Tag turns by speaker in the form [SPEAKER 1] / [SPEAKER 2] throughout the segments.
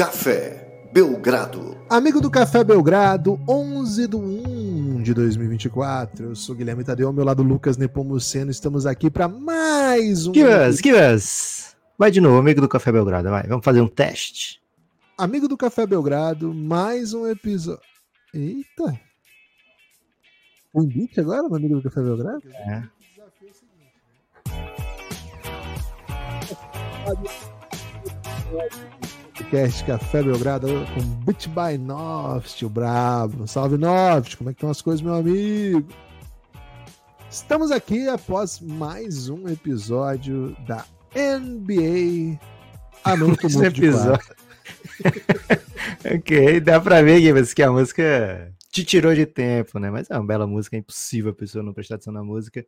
[SPEAKER 1] Café Belgrado.
[SPEAKER 2] Amigo do Café Belgrado, 11 de 1 de 2024. Eu sou Guilherme Tadeu, ao meu lado Lucas Nepomuceno. Estamos aqui para mais um.
[SPEAKER 3] Givas, Givas. Vai de novo, amigo do Café Belgrado, vai. Vamos fazer um teste.
[SPEAKER 2] Amigo do Café Belgrado, mais um episódio. Eita! Um beat agora, no amigo do Café Belgrado?
[SPEAKER 3] É.
[SPEAKER 2] Podcast Café Belgrado com Beat by Noft, o brabo. Salve Noft, como é que estão as coisas, meu amigo? Estamos aqui após mais um episódio da NBA. Muito de
[SPEAKER 3] episódio. ok, dá pra ver, que a música te tirou de tempo, né? Mas é uma bela música, é impossível a pessoa não prestar atenção na música.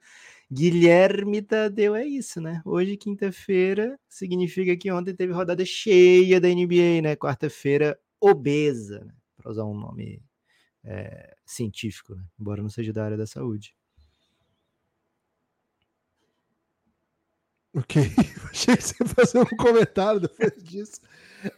[SPEAKER 3] Guilherme Tadeu é isso, né? Hoje, quinta-feira, significa que ontem teve rodada cheia da NBA, né? Quarta-feira, obesa, né? Pra usar um nome é, científico, né? Embora não seja da área da saúde.
[SPEAKER 2] Ok, achei que você ia fazer um comentário depois disso.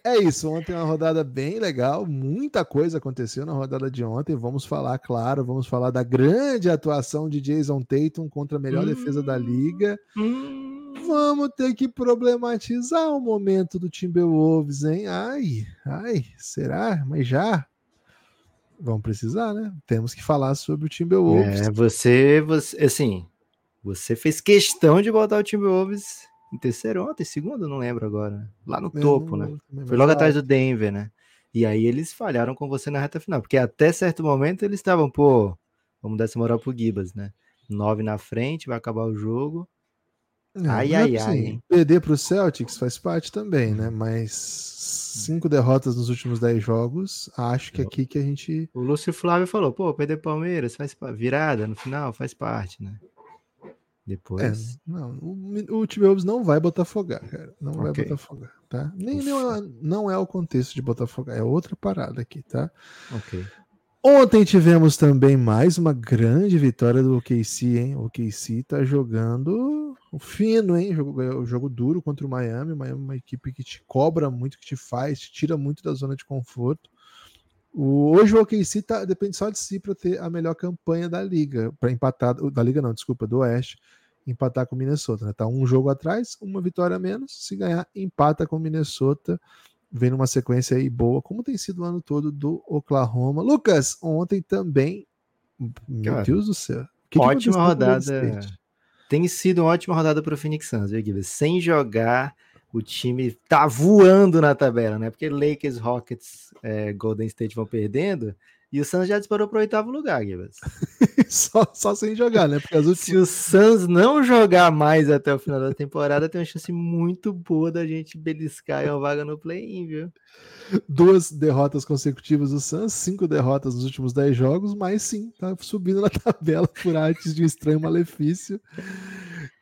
[SPEAKER 2] É isso, ontem uma rodada bem legal, muita coisa aconteceu na rodada de ontem. Vamos falar, claro, vamos falar da grande atuação de Jason Tatum contra a melhor defesa da liga.
[SPEAKER 3] Hum,
[SPEAKER 2] Vamos ter que problematizar o momento do Timberwolves, hein? Ai, ai, será? Mas já? Vamos precisar, né? Temos que falar sobre o Timberwolves.
[SPEAKER 3] É, você, você, assim, você fez questão de botar o Timberwolves em terceiro ontem, segundo, não lembro agora. Lá no topo, né?
[SPEAKER 2] também
[SPEAKER 3] Foi logo atrás do Denver, né? E aí eles falharam com você na reta final, porque até certo momento eles estavam, pô, vamos dar essa moral pro Gibas, né? Nove na frente, vai acabar o jogo.
[SPEAKER 2] É,
[SPEAKER 3] Ai,
[SPEAKER 2] não é
[SPEAKER 3] ai,
[SPEAKER 2] assim,
[SPEAKER 3] ai, hein?
[SPEAKER 2] Perder para o Celtics faz parte também, né? Mas cinco derrotas nos últimos dez jogos, acho que é aqui que a gente.
[SPEAKER 3] O Lúcio Flávio falou, pô, perder Palmeiras, faz virada no final, faz parte, né?
[SPEAKER 2] É,
[SPEAKER 3] Depois.
[SPEAKER 2] não, o, o Timberwolves não vai botafogar, cara. Não vai
[SPEAKER 3] Ok.
[SPEAKER 2] botafogar, tá? Nem, nem é- não é o contexto de botafogar, é outra parada aqui, tá?
[SPEAKER 3] Ok.
[SPEAKER 2] Ontem tivemos também mais uma grande vitória do OKC, hein? O OKC tá jogando fino, hein? Jogo, jogo duro contra o Miami. O Miami é uma equipe que te cobra muito, que te faz, te tira muito da zona de conforto. O- hoje o OKC tá, depende só de si para ter a melhor campanha da liga, para empatar, da liga não, desculpa, do Oeste, empatar com o Minnesota. Né? Tá um jogo atrás, uma vitória a menos. Se ganhar, empata com o Minnesota vem numa sequência aí boa, como tem sido o ano todo do Oklahoma. Lucas, ontem também. Meu
[SPEAKER 3] Cara,
[SPEAKER 2] Deus do céu. Que que
[SPEAKER 3] ótima
[SPEAKER 2] Golden
[SPEAKER 3] rodada. Tem sido uma ótima rodada para o Phoenix Suns, viu, Guilherme? Sem jogar, o time tá voando na tabela, né? Porque Lakers, Rockets, é, Golden State vão perdendo e o Suns já disparou para o oitavo lugar, Guilherme.
[SPEAKER 2] só, só sem jogar, né? Porque as últimas.
[SPEAKER 3] Se o Suns não jogar mais até o final da temporada, tem uma chance muito boa da gente beliscar uma vaga no play-in, viu?
[SPEAKER 2] duas derrotas consecutivas do Suns, cinco derrotas nos últimos dez jogos, mas sim, tá subindo na tabela por artes de um estranho malefício.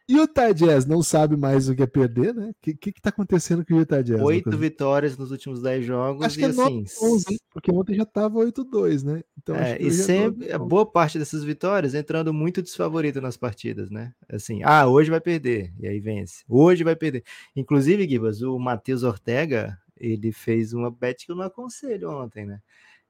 [SPEAKER 2] E o Jazz não sabe mais o que é perder, né? O que, que, que tá acontecendo com o Utah Jazz?
[SPEAKER 3] Oito vitórias nos últimos dez jogos
[SPEAKER 2] Acho que
[SPEAKER 3] e
[SPEAKER 2] é
[SPEAKER 3] assim.
[SPEAKER 2] 9-11, hein? porque ontem já tava 8-2, né? Então,
[SPEAKER 3] É, e
[SPEAKER 2] é
[SPEAKER 3] sempre, a
[SPEAKER 2] 9-11.
[SPEAKER 3] boa parte dessas vitórias entrando muito desfavorito nas partidas, né? Assim, ah, hoje vai perder, e aí vence. Hoje vai perder. Inclusive, Gibas, o Matheus Ortega, ele fez uma bet que eu não aconselho ontem, né?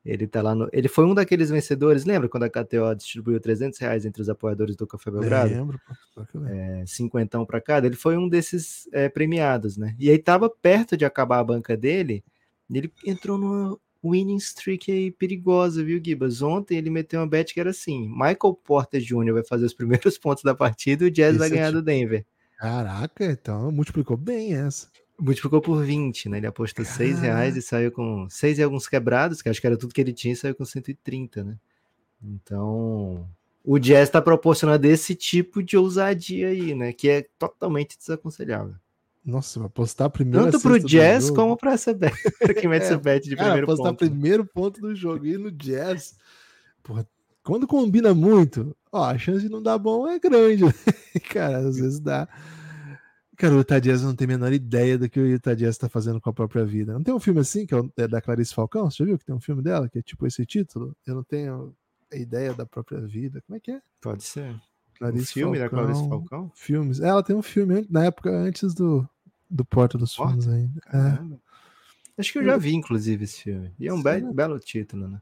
[SPEAKER 3] Ele tá lá no. Ele foi um daqueles vencedores, lembra quando a KTO distribuiu 300 reais entre os apoiadores do Café Belgrado?
[SPEAKER 2] Lembro, pô.
[SPEAKER 3] É, cinquentão para cada, ele foi um desses é, premiados, né? E aí tava perto de acabar a banca dele, e ele entrou numa winning streak aí perigosa, viu, Gibas? Ontem ele meteu uma bet que era assim: Michael Porter Jr. vai fazer os primeiros pontos da partida e o Jazz vai
[SPEAKER 2] Esse é
[SPEAKER 3] ganhar
[SPEAKER 2] tipo-
[SPEAKER 3] do Denver.
[SPEAKER 2] Caraca, então multiplicou bem essa.
[SPEAKER 3] Multiplicou por 20, né? Ele apostou 6 reais e saiu com 6 e alguns quebrados, que acho que era tudo que ele tinha, e saiu com 130, né? Então, o Jazz está proporcionando esse tipo de ousadia aí, né? Que é totalmente desaconselhável.
[SPEAKER 2] Nossa, vai apostar a primeira
[SPEAKER 3] Tanto pro Jazz como para essa bet, pra quem mete
[SPEAKER 2] É,
[SPEAKER 3] essa bet de
[SPEAKER 2] Cara,
[SPEAKER 3] primeiro
[SPEAKER 2] apostar
[SPEAKER 3] ponto. né?
[SPEAKER 2] primeiro ponto do jogo e no Jazz. Porra, quando combina muito, ó, a chance de não dar bom é grande. né? Cara, às vezes dá. Cara, o Utah Jazz não tem a menor ideia do que o Utah Jazz tá fazendo com a própria vida. Não tem um filme assim, que é é da Clarice Falcão? Você já viu que tem um filme dela, que é tipo esse título? Eu não tenho a ideia da própria vida. Como é que é?
[SPEAKER 3] Pode ser.
[SPEAKER 2] Clarice
[SPEAKER 3] filme da Clarice Falcão?
[SPEAKER 2] Filmes. Ela tem um filme na época antes do, do Porta dos
[SPEAKER 3] Porta?
[SPEAKER 2] Fundos ainda. É.
[SPEAKER 3] Acho que eu já vi, inclusive, esse filme. E é um be belo título, né?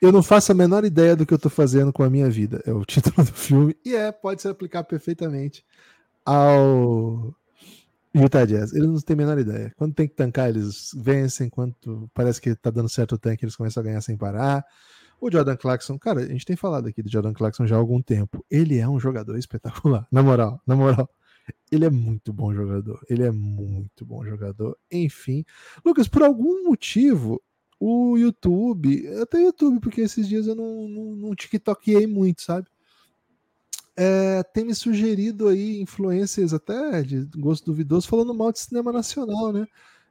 [SPEAKER 2] Eu não faço a menor ideia do que eu tô fazendo com a minha vida. É o título do filme. E é, pode se aplicar perfeitamente ao Utah Jazz. Eles não têm a menor ideia. Quando tem que tancar, eles vencem. Quando parece que tá dando certo o tanque, eles começam a ganhar sem parar. O Jordan Clarkson, cara, a gente tem falado aqui do Jordan Clarkson já há algum tempo. Ele é um jogador espetacular. Na moral, na moral. Ele é muito bom jogador. Ele é muito bom jogador. Enfim. Lucas, por algum motivo, o YouTube, até o YouTube, porque esses dias eu não, não, não TikTokei muito, sabe? É, tem me sugerido aí influências até de gosto duvidoso falando mal de cinema nacional, né?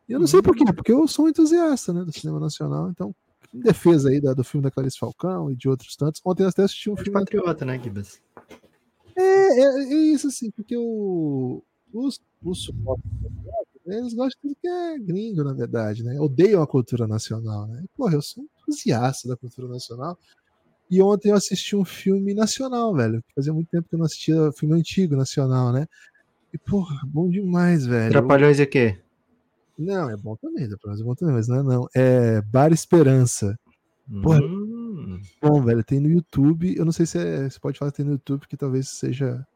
[SPEAKER 2] E eu não sei por quê, porque eu sou um entusiasta né, do cinema nacional, então, em defesa aí da, do filme da Clarice Falcão e de outros tantos. Ontem eu até assisti um filme.
[SPEAKER 3] Patriota, né, Gibas?
[SPEAKER 2] É, é, é, isso assim, porque o, os, os suportes eles gostam de tudo que é gringo, na verdade, né? Odeiam a cultura nacional, né? Porra, eu sou um entusiasta da cultura nacional. E ontem eu assisti um filme nacional, velho. Fazia muito tempo que eu não assistia filme antigo nacional, né? E, porra, bom demais, velho.
[SPEAKER 3] Trapalhões é quê?
[SPEAKER 2] Não, é bom também, Trapalhões é bom também, mas não é não. É Bar Esperança. Porra, hum. bom, velho, tem no YouTube. Eu não sei se é, você pode falar que tem no YouTube, porque talvez seja.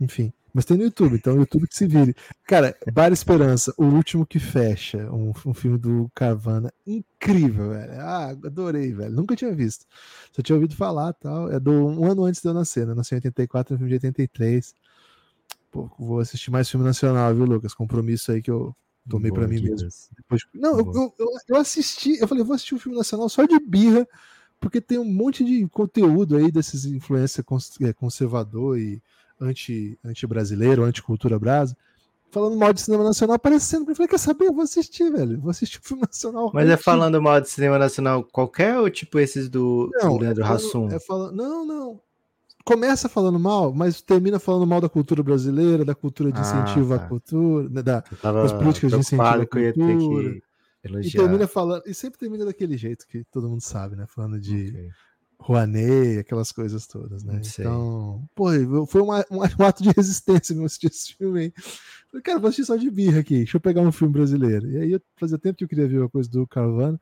[SPEAKER 2] Enfim. Mas tem no YouTube, então o YouTube que se vire. Cara, Bar Esperança, o último que fecha, um, um filme do Carvana, incrível, velho. Ah, adorei, velho. Nunca tinha visto. Só tinha ouvido falar tal. É do um ano antes de eu nascer, né? Nasci em 84, no filme de 83. Pô, vou assistir mais filme nacional, viu, Lucas? Compromisso aí que eu tomei para mim mesmo. Depois, não, eu, eu, eu, assisti, eu falei, vou assistir um filme nacional só de birra, porque tem um monte de conteúdo aí desses influência é, conservador e anti, anti-brasileiro, anti-cultura brasa, falando mal de cinema nacional, aparecendo. Eu falei, quer saber? Eu vou assistir, velho. Vou assistir o filme nacional.
[SPEAKER 3] Mas é falando mal de cinema nacional qualquer ou tipo esses do,
[SPEAKER 2] não,
[SPEAKER 3] do Leandro
[SPEAKER 2] é
[SPEAKER 3] Hassum?
[SPEAKER 2] É falando, não, não. Começa falando mal, mas termina falando mal da cultura brasileira, da cultura de ah, incentivo ah, tá. à cultura, né, da, das políticas de incentivo à cultura. E termina falando, e sempre termina daquele jeito que todo mundo sabe, né? Falando de okay. Rouanet, aquelas coisas todas, né? Então, pô, foi um, um, ato de resistência meu assistir esse filme aí. Falei, cara, vou assistir só de birra aqui, deixa eu pegar um filme brasileiro. E aí fazia tempo que eu queria ver uma coisa do Carvana,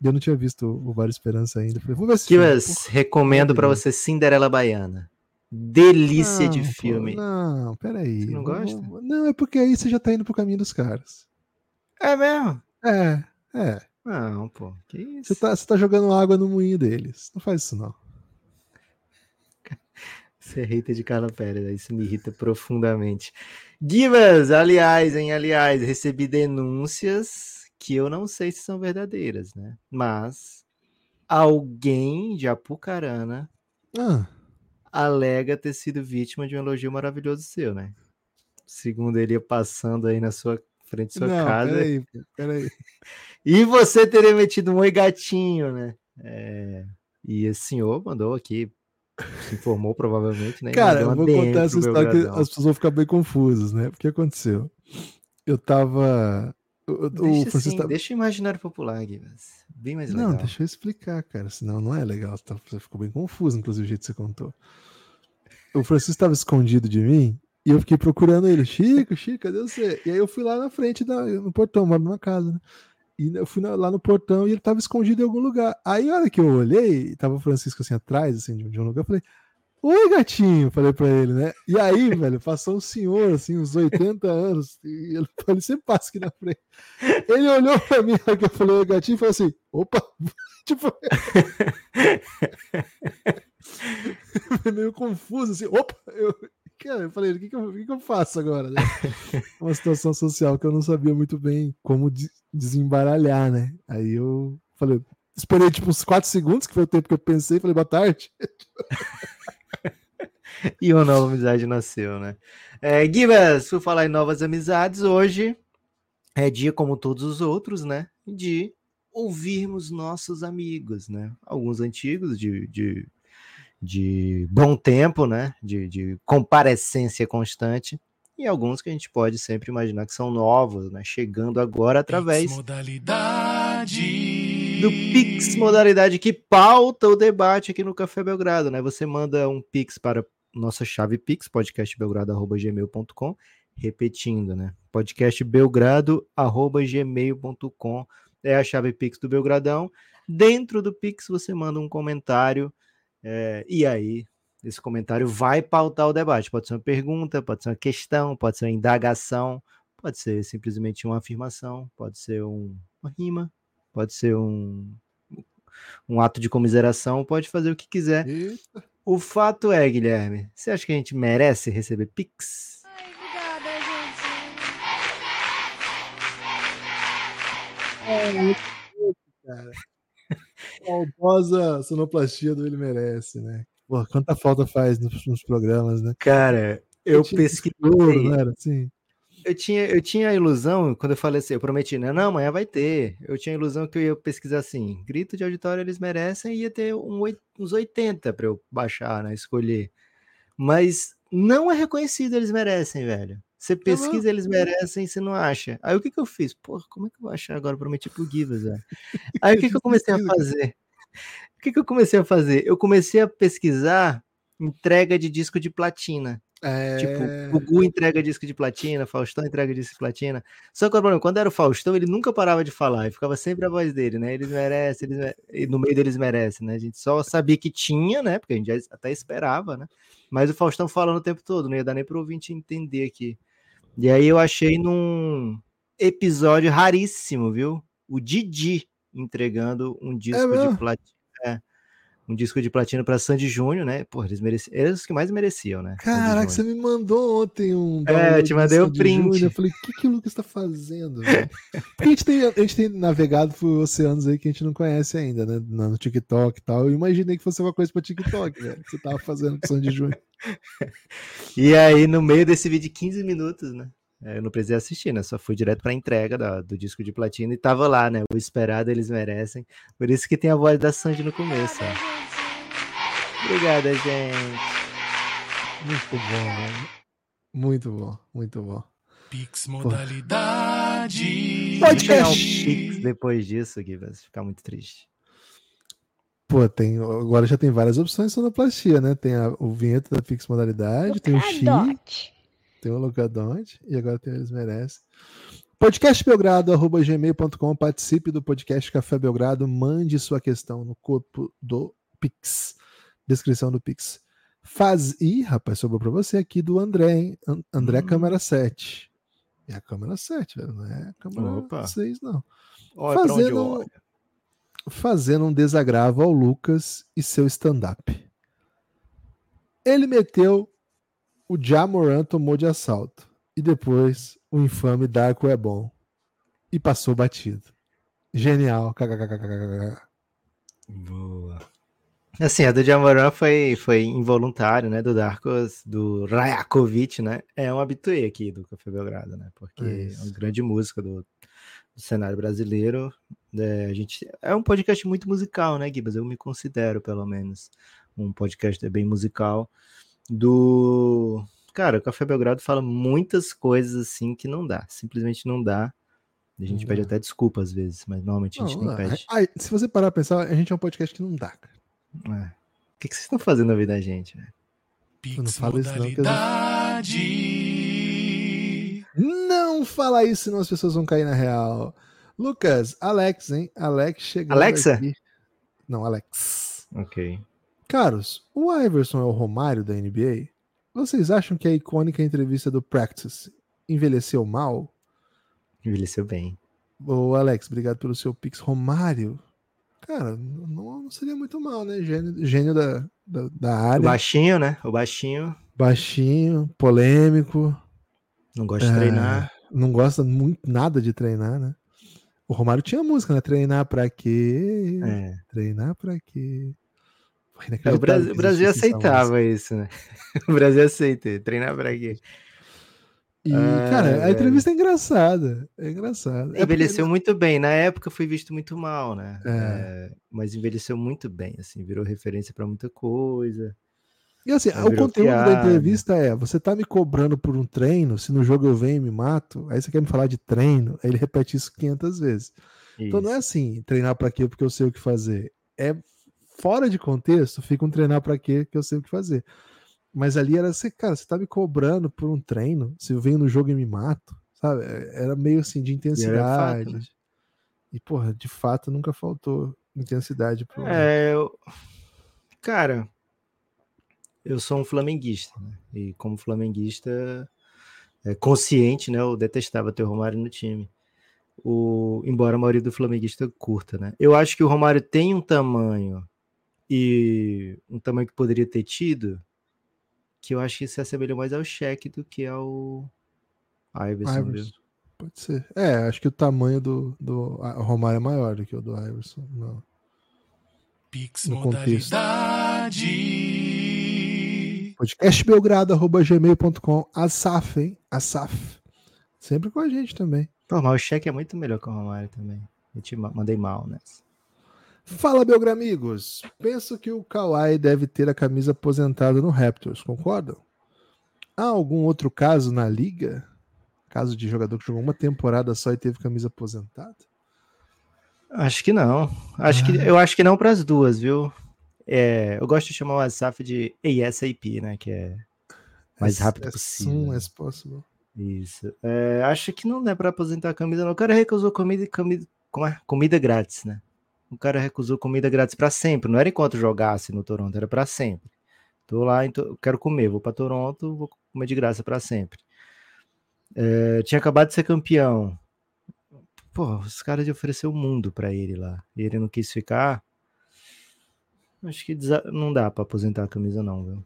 [SPEAKER 2] e eu não tinha visto o Vale Esperança ainda. Falei, vou ver
[SPEAKER 3] se. recomendo para você Cinderela Baiana. Delícia não, de filme.
[SPEAKER 2] Pô, não, peraí.
[SPEAKER 3] Você não gosta?
[SPEAKER 2] Não, é porque aí você já tá indo pro caminho dos caras.
[SPEAKER 3] É mesmo?
[SPEAKER 2] É, é.
[SPEAKER 3] Não, pô, que isso?
[SPEAKER 2] Você tá, você tá jogando água no moinho deles. Não faz isso, não.
[SPEAKER 3] Você é hater de Carla Pérez, isso me irrita profundamente. Givas, aliás, hein, aliás, recebi denúncias que eu não sei se são verdadeiras, né? Mas alguém de Apucarana ah. alega ter sido vítima de um elogio maravilhoso seu, né? Segundo ele passando aí na sua frente da sua não, casa.
[SPEAKER 2] Peraí, peraí.
[SPEAKER 3] E você teria metido um oi gatinho, né? É... E esse senhor mandou aqui, se informou provavelmente, né?
[SPEAKER 2] Cara, eu vou contar essa história que as pessoas vão ficar bem confusas, né? O que aconteceu? Eu tava.
[SPEAKER 3] O, deixa, o Francisco assim, deixa o imaginário popular, Gui, bem mais legal.
[SPEAKER 2] Não, deixa eu explicar, cara, senão não é legal. Tá, você ficou bem confuso, inclusive, o jeito que você contou. O Francisco estava escondido de mim e eu fiquei procurando ele. Chico, Chico, cadê você? E aí eu fui lá na frente, da, no portão, moro numa casa, né? E eu fui lá no portão e ele tava escondido em algum lugar. Aí, a hora que eu olhei, tava o Francisco assim atrás, assim, de um lugar, eu falei, Oi, gatinho, falei pra ele, né? E aí, velho, passou um senhor, assim, uns 80 anos, e ele, ele sempre passa aqui na frente. Ele olhou pra mim, que eu falei, Oi, gatinho, e falou assim, opa, tipo... meio confuso, assim, opa, eu, Cara, eu falei, o que, que, eu, que, que eu faço agora? Né? Uma situação social que eu não sabia muito bem como de, desembaralhar, né? Aí eu falei, esperei tipo uns 4 segundos, que foi o tempo que eu pensei, falei, boa tarde.
[SPEAKER 3] e uma nova amizade nasceu, né? É, Gibas, por falar em novas amizades, hoje é dia como todos os outros, né? De ouvirmos nossos amigos, né? Alguns antigos de, de de bom tempo, né? De, de comparecência constante, e alguns que a gente pode sempre imaginar que são novos, né? Chegando agora através Pix
[SPEAKER 4] modalidade.
[SPEAKER 3] do Pix modalidade que pauta o debate aqui no Café Belgrado, né? Você manda um Pix para nossa chave Pix, podcastbelgrado.gmail.com, repetindo, né? podcastbelgrado.gmail.com é a chave Pix do Belgradão. Dentro do Pix você manda um comentário é, e aí esse comentário vai pautar o debate. Pode ser uma pergunta, pode ser uma questão, pode ser uma indagação, pode ser simplesmente uma afirmação, pode ser um, uma rima, pode ser um, um ato de comiseração, pode fazer o que quiser.
[SPEAKER 2] Eita.
[SPEAKER 3] O fato é, Guilherme, você acha que a gente merece receber Pix?
[SPEAKER 4] Ai, obrigada, gente.
[SPEAKER 2] cara. Faltosa sonoplastia do Ele Merece, né? Pô, quanta falta faz nos, nos programas, né?
[SPEAKER 3] Cara, eu
[SPEAKER 2] Tinha
[SPEAKER 3] pesquisei.
[SPEAKER 2] ouro, não era assim?
[SPEAKER 3] Eu tinha, eu tinha a ilusão, quando eu falei assim, eu prometi, né? Não, amanhã vai ter. Eu tinha a ilusão que eu ia pesquisar assim, grito de auditório eles merecem, e ia ter um, uns 80 para eu baixar, né? Escolher. Mas não é reconhecido eles merecem, velho. Você pesquisa eles merecem, você não acha. Aí o que que eu fiz? Porra, como é que eu vou achar agora? Prometi pro Givas, velho. Aí o que que eu comecei a fazer? O que que eu comecei a fazer? Eu comecei a pesquisar entrega de disco de platina.
[SPEAKER 2] É...
[SPEAKER 3] Tipo, o Gugu entrega disco de platina, Faustão entrega disco de platina. Só que o problema, quando era o Faustão, ele nunca parava de falar, e ficava sempre a voz dele, né? Eles merecem, eles mere- e no meio deles merecem, né? A gente só sabia que tinha, né? Porque a gente até esperava, né? Mas o Faustão falando o tempo todo, não ia dar nem pro ouvinte entender aqui. E aí eu achei num episódio raríssimo, viu? O Didi entregando um disco
[SPEAKER 2] mesmo?
[SPEAKER 3] de platina. Um disco de platina para Sandy Júnior, né? Pô, eles mereciam, eles os que mais mereciam, né?
[SPEAKER 2] Caraca, você me mandou ontem um.
[SPEAKER 3] É,
[SPEAKER 2] download
[SPEAKER 3] te mandei o
[SPEAKER 2] Sandy
[SPEAKER 3] print.
[SPEAKER 2] Júnior, Eu falei, o que, que o Lucas tá fazendo? velho? Porque a gente, tem, a gente tem navegado por oceanos aí que a gente não conhece ainda, né? No TikTok e tal. Eu imaginei que fosse uma coisa pra TikTok, velho. que Você tava fazendo com Sandy Júnior.
[SPEAKER 3] E aí, no meio desse vídeo de 15 minutos, né? É, Eu não precisei assistir, né? Só fui direto pra entrega da- do disco de platina e tava lá, né? O esperado eles merecem. Por isso que tem a voz da Sandy no começo.
[SPEAKER 4] Obrigada,
[SPEAKER 3] ó.
[SPEAKER 4] gente.
[SPEAKER 3] Obrigada, gente.
[SPEAKER 2] Muito bom, velho. Muito bom, muito bom.
[SPEAKER 5] Pix modalidade.
[SPEAKER 3] Pode ganhar um
[SPEAKER 2] Podcast.
[SPEAKER 3] pix depois disso, Gui, vai ficar muito triste.
[SPEAKER 2] Pô, tem, agora já tem várias opções de sonoplastia, né? Tem a, o vinheta da Pix Modalidade, tem o X. tem o Locadonte e agora tem o Eles Merecem. Podcastbelgrado.gmail.com Participe do podcast Café Belgrado, mande sua questão no corpo do Pix. Descrição do Pix. Faz. Ih, rapaz, sobrou pra você aqui do André, hein? An- André
[SPEAKER 3] Hum.
[SPEAKER 2] câmera 7. É a câmera 7, velho. Não é a câmera
[SPEAKER 3] Opa.
[SPEAKER 2] 6, não.
[SPEAKER 3] Olha onde
[SPEAKER 2] Fazendo-
[SPEAKER 3] olho.
[SPEAKER 2] fazendo um desagravo ao Lucas e seu stand-up. Ele meteu o Jamoran tomou de assalto. E depois o infame Darko é bom. E passou batido. Genial.
[SPEAKER 3] Boa. Assim, a do Jamoran foi, foi involuntário, né? Do Darkos, do Rajakovic, né? É um habituê aqui do Café Belgrado, né? Porque é
[SPEAKER 2] Isso.
[SPEAKER 3] uma grande música do, do cenário brasileiro. né, a gente, é um podcast muito musical, né, Gibas? Eu me considero, pelo menos, um podcast bem musical. Do. Cara, o Café Belgrado fala muitas coisas assim que não dá. Simplesmente não dá. A gente
[SPEAKER 2] Não
[SPEAKER 3] pede
[SPEAKER 2] dá.
[SPEAKER 3] até desculpa às vezes, mas normalmente a gente
[SPEAKER 2] Não,
[SPEAKER 3] nem pede.
[SPEAKER 2] ai, se você parar pra pensar, a gente é um podcast que não dá, cara.
[SPEAKER 3] É. O que, que vocês estão fazendo na vida da gente? velho?
[SPEAKER 2] Eu não
[SPEAKER 5] Pix
[SPEAKER 2] falo isso não, que eu não-. Não fala isso, senão as pessoas vão cair na real. Lucas, Alex, hein? Alex chegando
[SPEAKER 3] Alexa?
[SPEAKER 2] aqui. Não, Alex.
[SPEAKER 3] Ok.
[SPEAKER 2] Caros, o Iverson é o Romário da NBA? Vocês acham que a icônica entrevista do Practice envelheceu mal?
[SPEAKER 3] Envelheceu bem.
[SPEAKER 2] Ô, Alex, obrigado pelo seu pix. Romário? Cara, não, não seria muito mal, né? Gênio, gênio da, da, da
[SPEAKER 3] O
[SPEAKER 2] área.
[SPEAKER 3] baixinho, né? O baixinho
[SPEAKER 2] Baixinho, polêmico.
[SPEAKER 3] não gosta de
[SPEAKER 2] É,
[SPEAKER 3] treinar.
[SPEAKER 2] Não gosta muito nada de treinar, né? O Romário tinha música, né? Treinar pra quê?
[SPEAKER 3] É.
[SPEAKER 2] Treinar pra quê?
[SPEAKER 3] É, o Brasil, o Brasil aceitava isso, né? O Brasil aceita. Treinar pra quê?
[SPEAKER 2] E,
[SPEAKER 3] Ah,
[SPEAKER 2] cara, a entrevista é engraçada. É engraçada. É porque-
[SPEAKER 3] Envelheceu muito bem. Na época foi visto muito mal, né?
[SPEAKER 2] É.
[SPEAKER 3] É, mas envelheceu muito bem, assim, virou referência pra muita coisa.
[SPEAKER 2] E assim, o conteúdo da entrevista é: você tá me cobrando por um treino, se no jogo eu venho e me mato, aí você quer me falar de treino, aí ele repete isso 500 vezes. Então não é
[SPEAKER 3] Isso.
[SPEAKER 2] assim, treinar pra quê porque eu sei o que fazer. É fora de contexto, fica um treinar pra quê que eu sei o que fazer. Mas ali era assim, cara, você tá me cobrando por um treino, se eu venho no jogo e me mato, sabe? É- Era meio assim de
[SPEAKER 3] E era fato,
[SPEAKER 2] intensidade.
[SPEAKER 3] né?
[SPEAKER 2] E, porra, de fato nunca faltou intensidade pro.
[SPEAKER 3] É, eu- cara, eu sou um flamenguista, né? E como flamenguista é, consciente, né? Eu detestava ter o Romário no time. O, embora a maioria do flamenguista curta, né? Eu acho que o Romário tem um tamanho e um tamanho que poderia ter tido, que eu acho que se assemelha mais ao cheque do que ao Iverson.
[SPEAKER 2] Iverson. Pode ser. É, acho que o tamanho do, do Romário é maior do que o do Iverson. Não.
[SPEAKER 5] Pix
[SPEAKER 2] No contexto.
[SPEAKER 5] modalidade.
[SPEAKER 2] Podcastbelgrado.gmail.com Asaf, hein? Asaf. Sempre com a gente também.
[SPEAKER 3] Mas o cheque é muito melhor que o Romário também. Eu te ma- mandei mal nessa.
[SPEAKER 2] Fala, Belgramigos. Penso que o Kawhi deve ter a camisa aposentada no Raptors, concordam? Há algum outro caso na liga? Caso de jogador que jogou uma temporada só e teve camisa aposentada?
[SPEAKER 3] Acho que não. Acho que,
[SPEAKER 2] Ah.
[SPEAKER 3] eu acho que não para as duas, viu? É, eu gosto de chamar o WhatsApp de ASAP, né? Que é mais rápido
[SPEAKER 2] as
[SPEAKER 3] possível.
[SPEAKER 2] soon as possible.
[SPEAKER 3] Isso. É, acho que não é para aposentar a camisa, não. O cara recusou comida, comida, é? comida grátis, né? O cara recusou comida grátis para sempre. Não era enquanto jogasse no Toronto, era para sempre. Tô lá, então, quero comer, vou para Toronto, vou comer de graça para sempre. É, tinha acabado de ser campeão. Pô, os caras ofereceu o mundo para ele lá. E ele não quis ficar. Acho que não dá para aposentar a camisa, não, viu?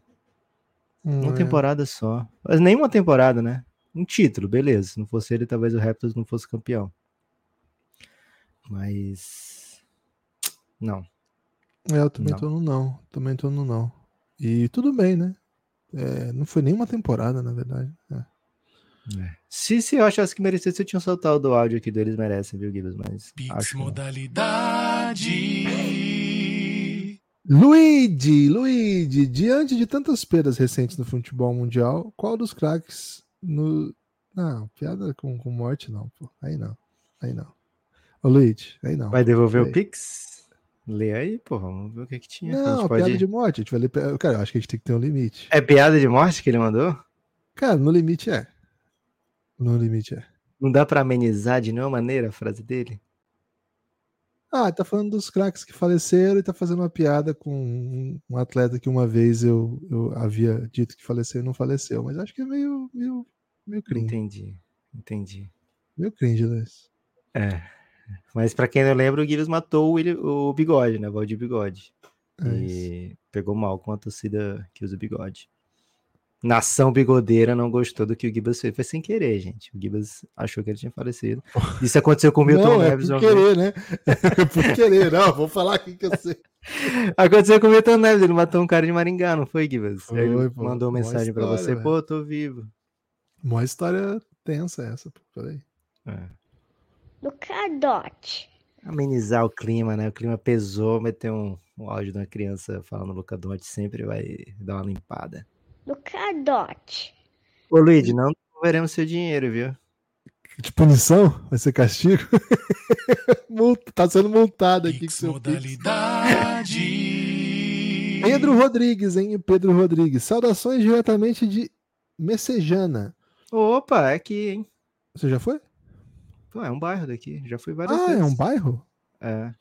[SPEAKER 3] Uma
[SPEAKER 2] é.
[SPEAKER 3] temporada só. Mas nenhuma temporada, né? Um título, beleza. Se não fosse ele, talvez o Raptors não fosse campeão. Mas. Não.
[SPEAKER 2] É, eu também
[SPEAKER 3] Não.
[SPEAKER 2] tô no não. Também tô no não. E tudo bem, né? É, não foi nenhuma temporada, na verdade. É.
[SPEAKER 3] Se, se eu achasse que merecesse, eu tinha soltado o do áudio aqui deles, merecem, viu, Gibbs? Mas.
[SPEAKER 5] Pix modalidade.
[SPEAKER 2] Luigi, Luigi, diante de tantas perdas recentes no futebol mundial, qual dos craques no. Não, piada com, com morte não, pô. Aí não. Aí não. Ô, Luigi, aí não.
[SPEAKER 3] Vai devolver
[SPEAKER 2] Aí.
[SPEAKER 3] o Pix? Lê aí, porra. Vamos ver o que, que tinha.
[SPEAKER 2] Não,
[SPEAKER 3] pode...
[SPEAKER 2] piada de morte. A gente vai ler. Cara, eu acho que a gente tem que ter um limite.
[SPEAKER 3] É piada de morte que ele mandou?
[SPEAKER 2] Cara, no limite é. No limite é.
[SPEAKER 3] Não dá pra amenizar de nenhuma maneira a frase dele?
[SPEAKER 2] Ah, tá falando dos craques que faleceram e tá fazendo uma piada com um, um atleta que uma vez eu, eu havia dito que faleceu e não faleceu. Mas acho que é meio, meio, meio cringe.
[SPEAKER 3] Entendi. Entendi.
[SPEAKER 2] Meio cringe, Luiz.
[SPEAKER 3] É. Mas pra quem não lembra, o Gibbs matou o, o bigode, né? O Valdir Bigode.
[SPEAKER 2] É
[SPEAKER 3] e pegou mal com a torcida que usa bigode. Nação bigodeira não gostou do que o Gibbs fez. Foi sem querer, gente. O Gibbs achou que ele tinha falecido. Isso aconteceu com o Milton
[SPEAKER 2] não, é
[SPEAKER 3] Neves.
[SPEAKER 2] por
[SPEAKER 3] uma vez.
[SPEAKER 2] querer, né? É por querer, não. Vou falar aqui que eu sei.
[SPEAKER 3] Aconteceu com o Milton Neves. Ele matou um cara de Maringá, não foi, Gibbs?
[SPEAKER 2] Foi,
[SPEAKER 3] ele
[SPEAKER 2] pô.
[SPEAKER 3] mandou mensagem pra
[SPEAKER 2] história,
[SPEAKER 3] você. Pô, tô vivo.
[SPEAKER 2] Uma história tensa essa, pô. Peraí.
[SPEAKER 3] É.
[SPEAKER 4] do Cadote.
[SPEAKER 3] Amenizar o clima, né? O clima pesou. Meter um, um áudio de uma criança falando Luca Doncic sempre vai dar uma limpada.
[SPEAKER 4] Do Cadote.
[SPEAKER 3] Ô, Luigi, não devolveremos seu dinheiro, viu?
[SPEAKER 2] De punição? Vai ser castigo? Tá sendo multado aqui
[SPEAKER 5] Pix. modalidade.
[SPEAKER 2] Pedro Rodrigues, hein? Pedro Rodrigues. Saudações diretamente de Messejana.
[SPEAKER 3] Opa, é aqui, hein?
[SPEAKER 2] Você já foi?
[SPEAKER 3] Pô, é um bairro daqui. Já fui várias
[SPEAKER 2] Ah,
[SPEAKER 3] vezes.
[SPEAKER 2] é um bairro?
[SPEAKER 3] É.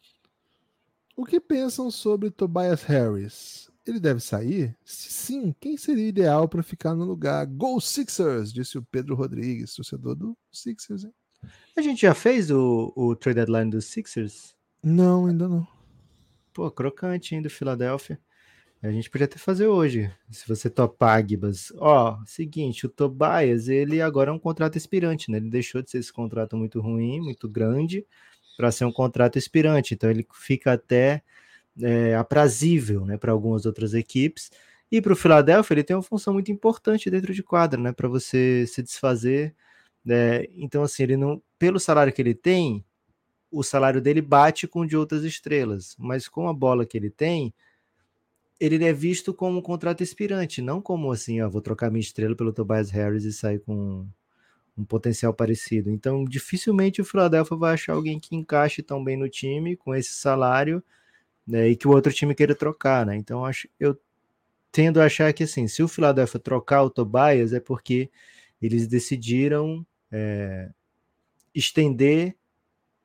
[SPEAKER 2] O que pensam sobre Tobias Harris? Ele deve sair? Se sim, quem seria ideal para ficar no lugar? Go Sixers, disse o Pedro Rodrigues, torcedor do Sixers. Hein?
[SPEAKER 3] A gente já fez o, o trade deadline dos Sixers?
[SPEAKER 2] Não, ainda não.
[SPEAKER 3] Pô, crocante, hein, do Philadelphia. A gente podia até fazer hoje, se você topar, Gibas. Ó, seguinte, o Tobias, ele agora é um contrato expirante, né? Ele deixou de ser esse contrato muito ruim, muito grande, para ser um contrato expirante. Então ele fica até é, aprazível, né, para algumas outras equipes. E para o Philadelphia, ele tem uma função muito importante dentro de quadra, né, para você se desfazer. né? Então, assim, ele não, pelo salário que ele tem, o salário dele bate com o de outras estrelas, mas com a bola que ele tem, ele é visto como um contrato expirante, não como assim, ó, vou trocar minha estrela pelo Tobias Harris e sair com um potencial parecido. Então, dificilmente o Philadelphia vai achar alguém que encaixe tão bem no time com esse salário né, e que o outro time queira trocar, né? Então, acho, eu tendo a achar que assim, se o Philadelphia trocar o Tobias é porque eles decidiram é, estender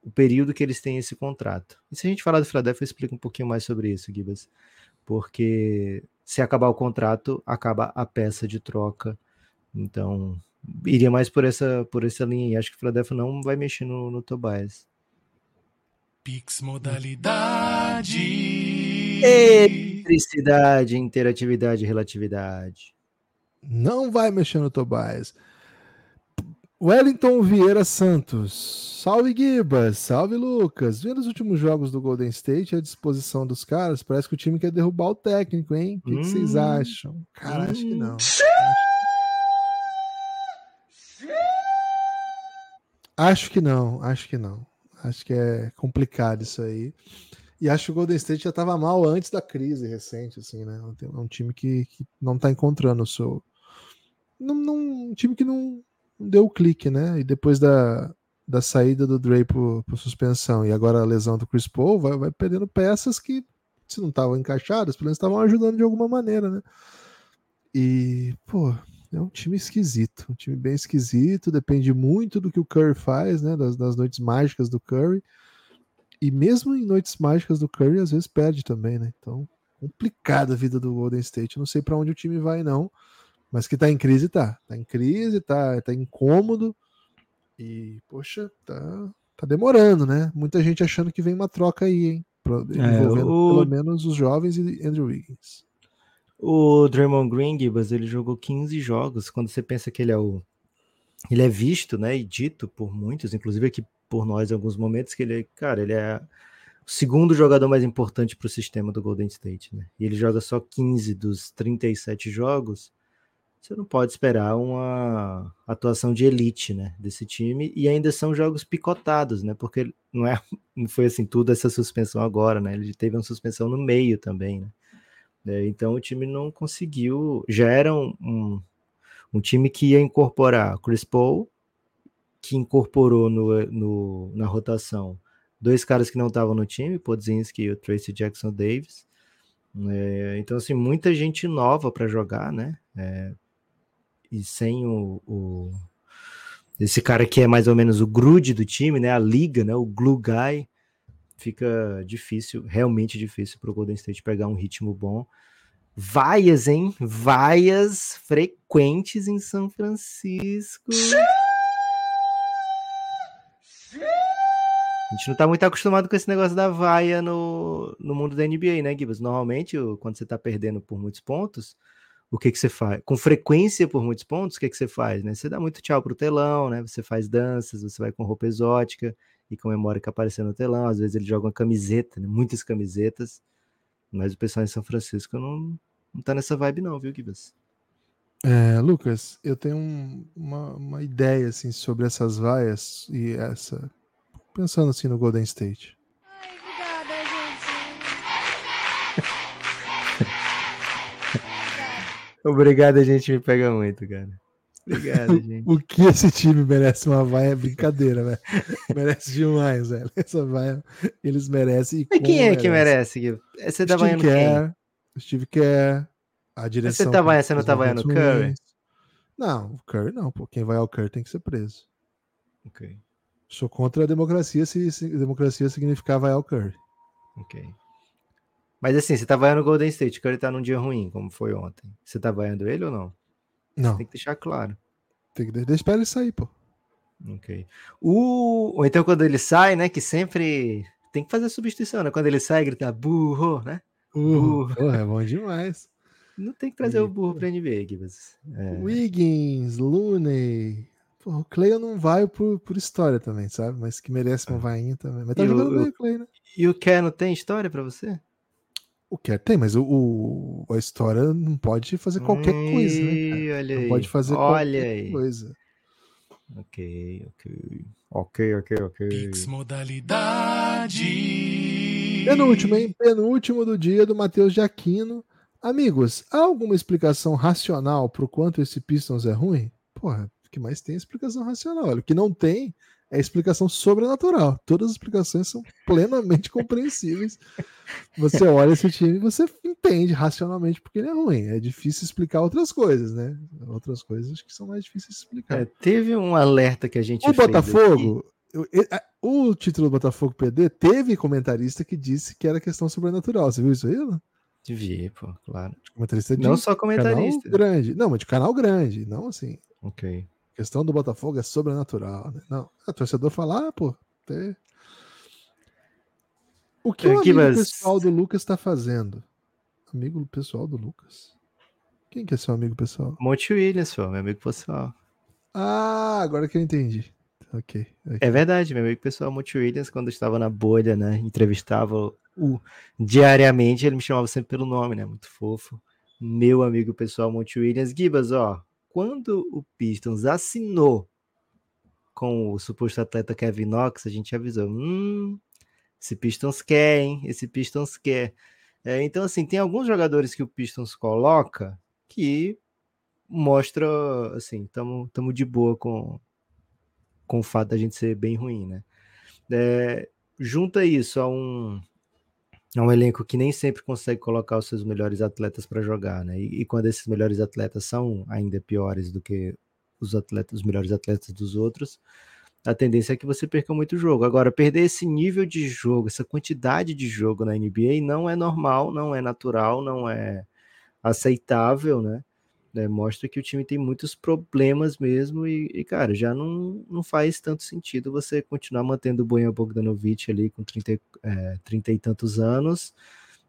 [SPEAKER 3] o período que eles têm esse contrato. E se a gente falar do Philadelphia, eu explico um pouquinho mais sobre isso, Gibas. Porque se acabar o contrato, acaba a peça de troca. Então, iria mais por essa, por essa linha. E acho que o Philadelphia não vai mexer no, no Tobias.
[SPEAKER 5] Pix modalidade.
[SPEAKER 3] Eletricidade, interatividade, relatividade.
[SPEAKER 2] Não vai mexer no Tobias. Wellington Vieira Santos. Salve Gibas, salve Lucas. Vendo os últimos jogos do Golden State à disposição dos caras, parece que o time quer derrubar o técnico, hein? O que, que vocês
[SPEAKER 3] Hum.
[SPEAKER 2] acham? Cara, acho que não. Acho que não, acho que não. Acho que é complicado isso aí. E acho que o Golden State já estava mal antes da crise recente, assim, né? É um time que, que não está encontrando o seu. Não, não- um time que não deu o clique, né? E depois da, da saída do Dre por, por suspensão e agora a lesão do Chris Paul, vai, vai perdendo peças que, se não estavam encaixadas, pelo menos estavam ajudando de alguma maneira, né? E, pô, é um time esquisito, um time bem esquisito, depende muito do que o Curry faz, né? Das, das noites mágicas do Curry. E mesmo em noites mágicas do Curry, às vezes perde também, né? Então, complicada a vida do Golden State. Não sei para onde o time vai, não. Mas que tá em crise, tá. Tá em crise, tá, tá incômodo. E, poxa, tá, tá demorando, né? Muita gente achando que vem uma troca aí, hein? Pro- Envolvendo
[SPEAKER 3] o-
[SPEAKER 2] pelo menos os jovens e Andrew Wiggins.
[SPEAKER 3] O Draymond Green, Gibas, ele jogou 15 jogos. Quando você pensa que ele é o. Ele é visto, né? E dito por muitos, inclusive aqui por nós em alguns momentos, que ele, cara, ele é o segundo jogador mais importante para o sistema do Golden State, né? E ele joga só 15 dos 37 jogos. Você não pode esperar uma atuação de elite, né? Desse time. E ainda são jogos picotados, né? Porque não, é, não foi assim tudo essa suspensão agora, né? Ele teve uma suspensão no meio também, né? É, então o time não conseguiu. Já era um, um, um time que ia incorporar Chris Paul, que incorporou no, no, na rotação dois caras que não estavam no time, Podzinski e o Tracy Jackson Davis. É, então, assim, muita gente nova para jogar, né? É, e sem o, o- esse cara que é mais ou menos o grude do time, né? A liga, né? O glue guy. Fica difícil, realmente difícil para o Golden State pegar um ritmo bom. Vaias, hein? Vaias frequentes em São Francisco. A gente não tá muito acostumado com esse negócio da vaia no, no mundo da NBA, né, Gibbs? Normalmente, quando você tá perdendo por muitos pontos, o que que você faz? Com frequência por muitos pontos, o que que você faz, né? Você dá muito tchau pro telão, né? Você faz danças, você vai com roupa exótica e comemora que apareceu no telão. Às vezes ele joga uma camiseta, né? Muitas camisetas. Mas o pessoal em São Francisco não, não tá nessa vibe não, viu, Gibbs?
[SPEAKER 2] É, Lucas, eu tenho um- uma, uma ideia assim sobre essas vaias e essa pensando assim no Golden State.
[SPEAKER 3] Obrigado, a gente me pega muito, cara. Obrigado, gente.
[SPEAKER 2] O que esse time merece uma vaia é brincadeira, velho. merece demais, velho. Essa vaia eles merecem. E
[SPEAKER 3] Mas quem é que merece, Gibbs? Você tá vaiando quem?
[SPEAKER 2] Steve Kerr, a direção.
[SPEAKER 3] tá
[SPEAKER 2] que
[SPEAKER 3] vai- você não tá vaiando o Curry?
[SPEAKER 2] Não, o Curry não, pô. Quem vai ao Curry tem que ser preso.
[SPEAKER 3] Ok,
[SPEAKER 2] Sou contra a democracia se, se democracia significar vai ao Curry.
[SPEAKER 3] ok. Mas assim, você tá vaiando o Golden State, que ele tá num dia ruim, como foi ontem. Você tá vaiando ele ou não?
[SPEAKER 2] Não,
[SPEAKER 3] Tem que deixar claro.
[SPEAKER 2] tem que deixar pra ele sair, pô.
[SPEAKER 3] Ok. O... Ou então quando ele sai, né? Que sempre tem que fazer a substituição, né? Quando ele sai, grita burro, né? Burro.
[SPEAKER 2] porra, é bom demais.
[SPEAKER 3] Não tem que trazer o burro pra NBA, Gibbs. É.
[SPEAKER 2] Wiggins, Looney. Porra, o Clay eu não vai por, por história também, sabe? Mas que merece uma vainha também. Mas tá
[SPEAKER 3] E o-
[SPEAKER 2] jogando bem
[SPEAKER 3] o-
[SPEAKER 2] o Clay, né?
[SPEAKER 3] E o Kerr não tem história pra você?
[SPEAKER 2] O que tem, mas o, o- a história não pode fazer qualquer coisa, né?
[SPEAKER 3] Olha
[SPEAKER 2] Não
[SPEAKER 3] aí.
[SPEAKER 2] pode fazer
[SPEAKER 3] Olha
[SPEAKER 2] qualquer
[SPEAKER 3] aí.
[SPEAKER 2] coisa.
[SPEAKER 3] Ok, ok. Ok, ok, ok.
[SPEAKER 5] Pix modalidade.
[SPEAKER 2] Penúltimo, hein? Penúltimo do dia do Matheus de Aquino. Amigos, há alguma explicação racional pro quanto esse Pistons é ruim? Porra, o que mais tem é explicação racional. Olha, o que não tem é explicação sobrenatural. Todas as explicações são plenamente compreensíveis. Você olha esse time e você entende racionalmente porque ele é ruim. É difícil explicar outras coisas, né? Outras coisas acho que são mais difíceis de explicar.
[SPEAKER 3] É, teve um alerta que a gente
[SPEAKER 2] o Botafogo, eu- e- a- o título do Botafogo PD teve comentarista que disse que era questão sobrenatural. Você viu isso aí? Não?
[SPEAKER 3] Devia, pô, claro.
[SPEAKER 2] Comentarista de
[SPEAKER 3] Não só
[SPEAKER 2] canal
[SPEAKER 3] comentarista.
[SPEAKER 2] grande. Não, mas de canal grande. Não assim.
[SPEAKER 3] Ok.
[SPEAKER 2] A questão do Botafogo é sobrenatural. Né? Não. O torcedor fala, ah, pô. tem- O que
[SPEAKER 3] É,
[SPEAKER 2] o amigo
[SPEAKER 3] Gibas-
[SPEAKER 2] pessoal do Lucas está fazendo? Amigo pessoal do Lucas? Quem que é seu amigo pessoal?
[SPEAKER 3] Monte Williams, meu amigo pessoal.
[SPEAKER 2] Ah, agora que eu entendi. Ok. ok.
[SPEAKER 3] É verdade, meu amigo pessoal Monte Williams, quando estava na bolha, né? Entrevistava o diariamente, ele me chamava sempre pelo nome, né? Muito fofo. Meu amigo pessoal Monte Williams. Gibas, ó, quando o Pistons assinou com o suposto atleta Kevin Knox, a gente avisou: hum, esse Pistons quer, hein? Esse Pistons quer. É, então, assim, tem alguns jogadores que o Pistons coloca que mostra, assim, estamos de boa com, com o fato da gente ser bem ruim, né? É, junta isso a um, a um elenco que nem sempre consegue colocar os seus melhores atletas para jogar, né? E, e quando esses melhores atletas são ainda piores do que os atletas, os melhores atletas dos outros, a tendência é que você perca muito jogo. Agora, perder esse nível de jogo, essa quantidade de jogo na NBA não é normal, não é natural, não é aceitável, né? É, mostra que o time tem muitos problemas mesmo e, e, cara, já não, não faz tanto sentido você continuar mantendo o Bojan Bogdanovic ali com 30, é, 30 e tantos anos,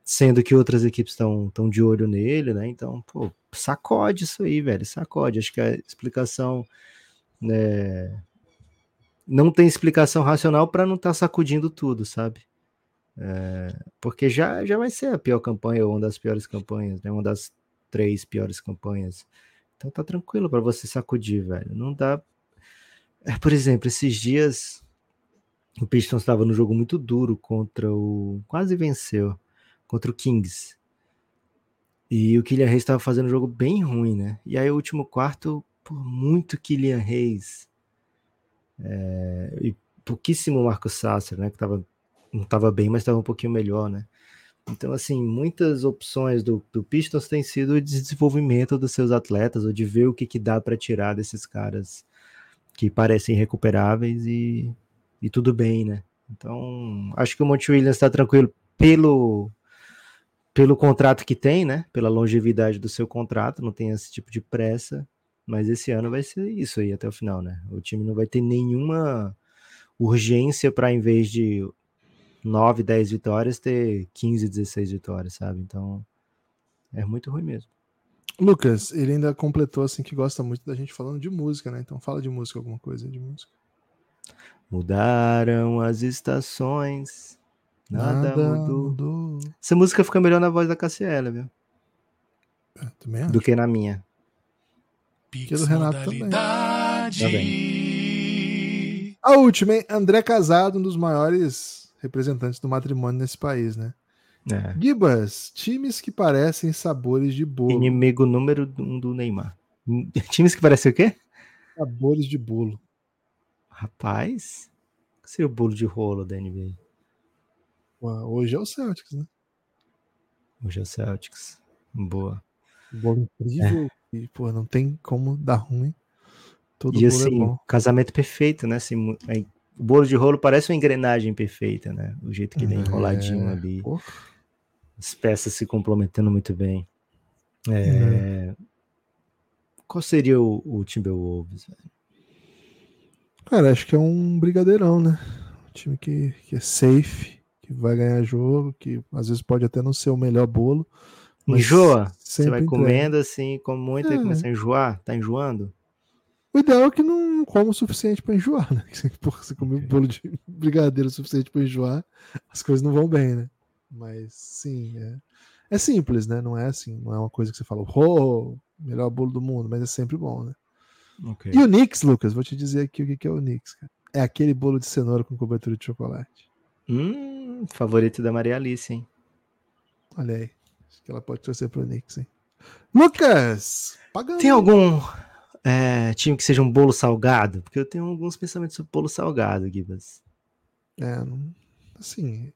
[SPEAKER 3] sendo que outras equipes estão de olho nele, né? Então, pô, sacode isso aí, velho, sacode. Acho que a explicação né, não tem explicação racional para não estar tá sacudindo tudo, sabe? É, porque já, já vai ser a pior campanha, ou uma das piores campanhas, né? Uma das três piores campanhas. Então tá tranquilo para você sacudir, velho. Não dá. É, por exemplo, esses dias o Pistons estava no jogo muito duro contra o. Quase venceu. Contra o Kings. E o Kylian Reis estava fazendo um jogo bem ruim, né? E aí o último quarto, por muito Kylian Reis. É, e pouquíssimo Marco Sasser, né? Que tava, não estava bem, mas estava um pouquinho melhor, né? Então, assim, muitas opções do, do Pistons têm sido o desenvolvimento dos seus atletas, ou de ver o que, que dá para tirar desses caras que parecem recuperáveis e, e tudo bem, né? Então, acho que o Monte Williams está tranquilo pelo, pelo contrato que tem, né? Pela longevidade do seu contrato, não tem esse tipo de pressa, mas esse ano vai ser isso aí até o final, né? O time não vai ter nenhuma urgência para, em vez de 9, 10 vitórias, ter 15, 16 vitórias, sabe? Então, é muito ruim mesmo.
[SPEAKER 2] Lucas, ele ainda completou assim que gosta muito da gente falando de música, né? Então fala de música, alguma coisa de música.
[SPEAKER 3] Mudaram as estações, nada,
[SPEAKER 2] Nada
[SPEAKER 3] mudou.
[SPEAKER 2] mudou.
[SPEAKER 3] Essa música fica melhor na voz da Cassiela, viu?
[SPEAKER 2] É, também acho.
[SPEAKER 3] Do que na minha.
[SPEAKER 2] É do Renato também.
[SPEAKER 5] Modalidade.
[SPEAKER 2] A última, hein? André Casado, um dos maiores representantes do matrimônio nesse país, né?
[SPEAKER 3] É.
[SPEAKER 2] Gibas, times que parecem sabores de bolo.
[SPEAKER 3] Inimigo número um do Neymar. Times que parecem o quê?
[SPEAKER 2] Sabores de bolo.
[SPEAKER 3] Rapaz, qual seria o bolo de rolo da NBA?
[SPEAKER 2] Ué, Hoje é o Celtics, né?
[SPEAKER 3] Hoje é o Celtics. Boa.
[SPEAKER 2] Bolo incrível. E, pô, não tem como dar ruim. Todo
[SPEAKER 3] e
[SPEAKER 2] bolo
[SPEAKER 3] assim,
[SPEAKER 2] é bom.
[SPEAKER 3] casamento perfeito, né? Assim, o bolo de rolo parece uma engrenagem perfeita, né? O jeito que ele é enroladinho
[SPEAKER 2] É,
[SPEAKER 3] ali.
[SPEAKER 2] pô.
[SPEAKER 3] as peças se complementando muito bem. É, Qual seria o, o Timberwolves?
[SPEAKER 2] Cara, acho que é um brigadeirão, né? Um time que, que é safe, que vai ganhar jogo, que às vezes pode até não ser o melhor bolo.
[SPEAKER 3] Enjoa? Você vai
[SPEAKER 2] entrega.
[SPEAKER 3] comendo assim, come muito e
[SPEAKER 2] É.
[SPEAKER 3] começa a enjoar? Tá enjoando?
[SPEAKER 2] O ideal é que não coma o suficiente pra enjoar, né? Se porra, você comer um bolo de brigadeiro o suficiente pra enjoar, as coisas não vão bem, né? Mas sim, é, é simples, né? Não é assim, não é uma coisa que você fala, oh, melhor bolo do mundo, mas é sempre bom, né?
[SPEAKER 3] Ok.
[SPEAKER 2] E o Nix, Lucas, vou te dizer aqui o que é o Nix, cara. É aquele bolo de cenoura com cobertura de chocolate.
[SPEAKER 3] Hum, favorito da Maria Alice, hein?
[SPEAKER 2] Olha aí. Acho que ela pode torcer pro Knicks, hein? Lucas! Pagando.
[SPEAKER 3] Tem algum é, time que seja um bolo salgado? Porque eu tenho alguns pensamentos sobre bolo salgado, Gibas.
[SPEAKER 2] É, assim,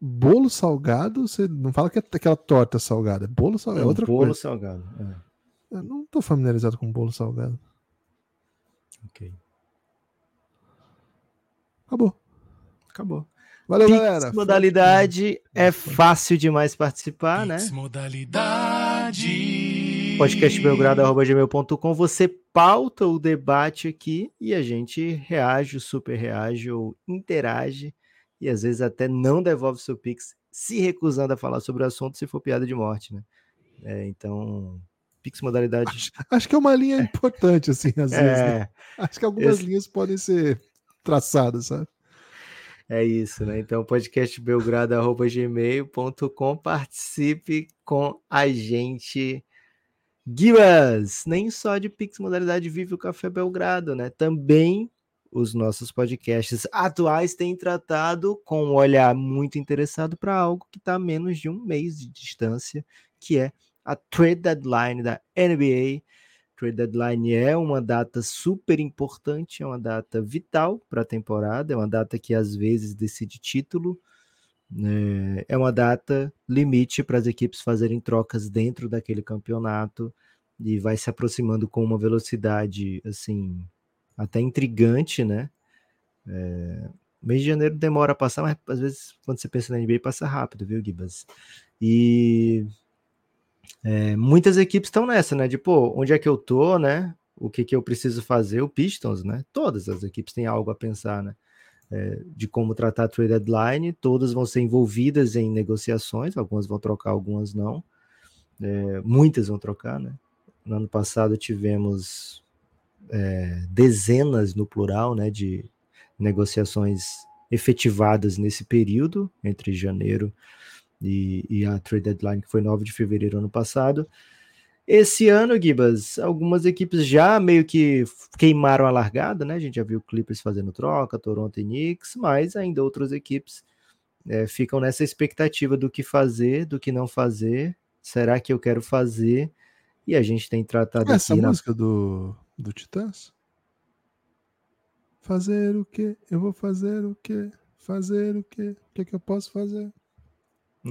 [SPEAKER 2] bolo salgado, você não fala que é aquela torta salgada. Bolo salgado é outra
[SPEAKER 3] bolo
[SPEAKER 2] coisa.
[SPEAKER 3] salgado. é,
[SPEAKER 2] Eu não tô familiarizado com bolo salgado.
[SPEAKER 3] ok.
[SPEAKER 2] Acabou.
[SPEAKER 3] Acabou.
[SPEAKER 2] Valeu,
[SPEAKER 3] Pix
[SPEAKER 2] galera.
[SPEAKER 3] modalidade é fácil demais participar, né?
[SPEAKER 5] Pix modalidade.
[SPEAKER 3] podcastbelgrado.gmail.com Você pauta o debate aqui e a gente reage, super reage ou interage e às vezes até não devolve seu Pix se recusando a falar sobre o assunto se for piada de morte, né? É, então, Pix modalidade.
[SPEAKER 2] Acho, acho que é uma linha importante, assim, às vezes. né?
[SPEAKER 3] É,
[SPEAKER 2] Acho que algumas
[SPEAKER 3] esse-
[SPEAKER 2] linhas podem ser traçadas, sabe?
[SPEAKER 3] é isso, né? Então, podcastbelgrado.gmail.com participe com a gente. Gibas, nem só de Pix modalidade vive o Café Belgrado, né? Também os nossos podcasts atuais têm tratado com um olhar muito interessado para algo que está a menos de um mês de distância, que é a trade deadline da NBA. Trade deadline é uma data super importante, é uma data vital para a temporada, é uma data que às vezes decide título? É uma data limite para as equipes fazerem trocas dentro daquele campeonato e vai se aproximando com uma velocidade assim até intrigante, né? É, mês de janeiro demora a passar, mas às vezes quando você pensa na NBA passa rápido, viu, Gibas? E é, muitas equipes estão nessa, né? De pô, onde é que eu tô, né? O que, que eu preciso fazer? O Pistons, né? Todas as equipes têm algo a pensar, né? É, de como tratar a trade deadline, todas vão ser envolvidas em negociações, algumas vão trocar, algumas não. É, muitas vão trocar, né? No ano passado tivemos é, dezenas no plural, né? De negociações efetivadas nesse período, entre janeiro e, e a trade deadline, que foi 9 de fevereiro ano passado. Esse ano, Gibas, algumas equipes já meio que queimaram a largada, né? A gente já viu o Clippers fazendo troca, Toronto e Knicks, mas ainda outras equipes é, ficam nessa expectativa do que fazer, do que não fazer. Será que eu quero fazer? E a gente tem tratado
[SPEAKER 2] Essa
[SPEAKER 3] aqui na
[SPEAKER 2] música do, do Titãs? Fazer o quê? Eu vou fazer o quê? Fazer o quê? O que, que eu posso fazer?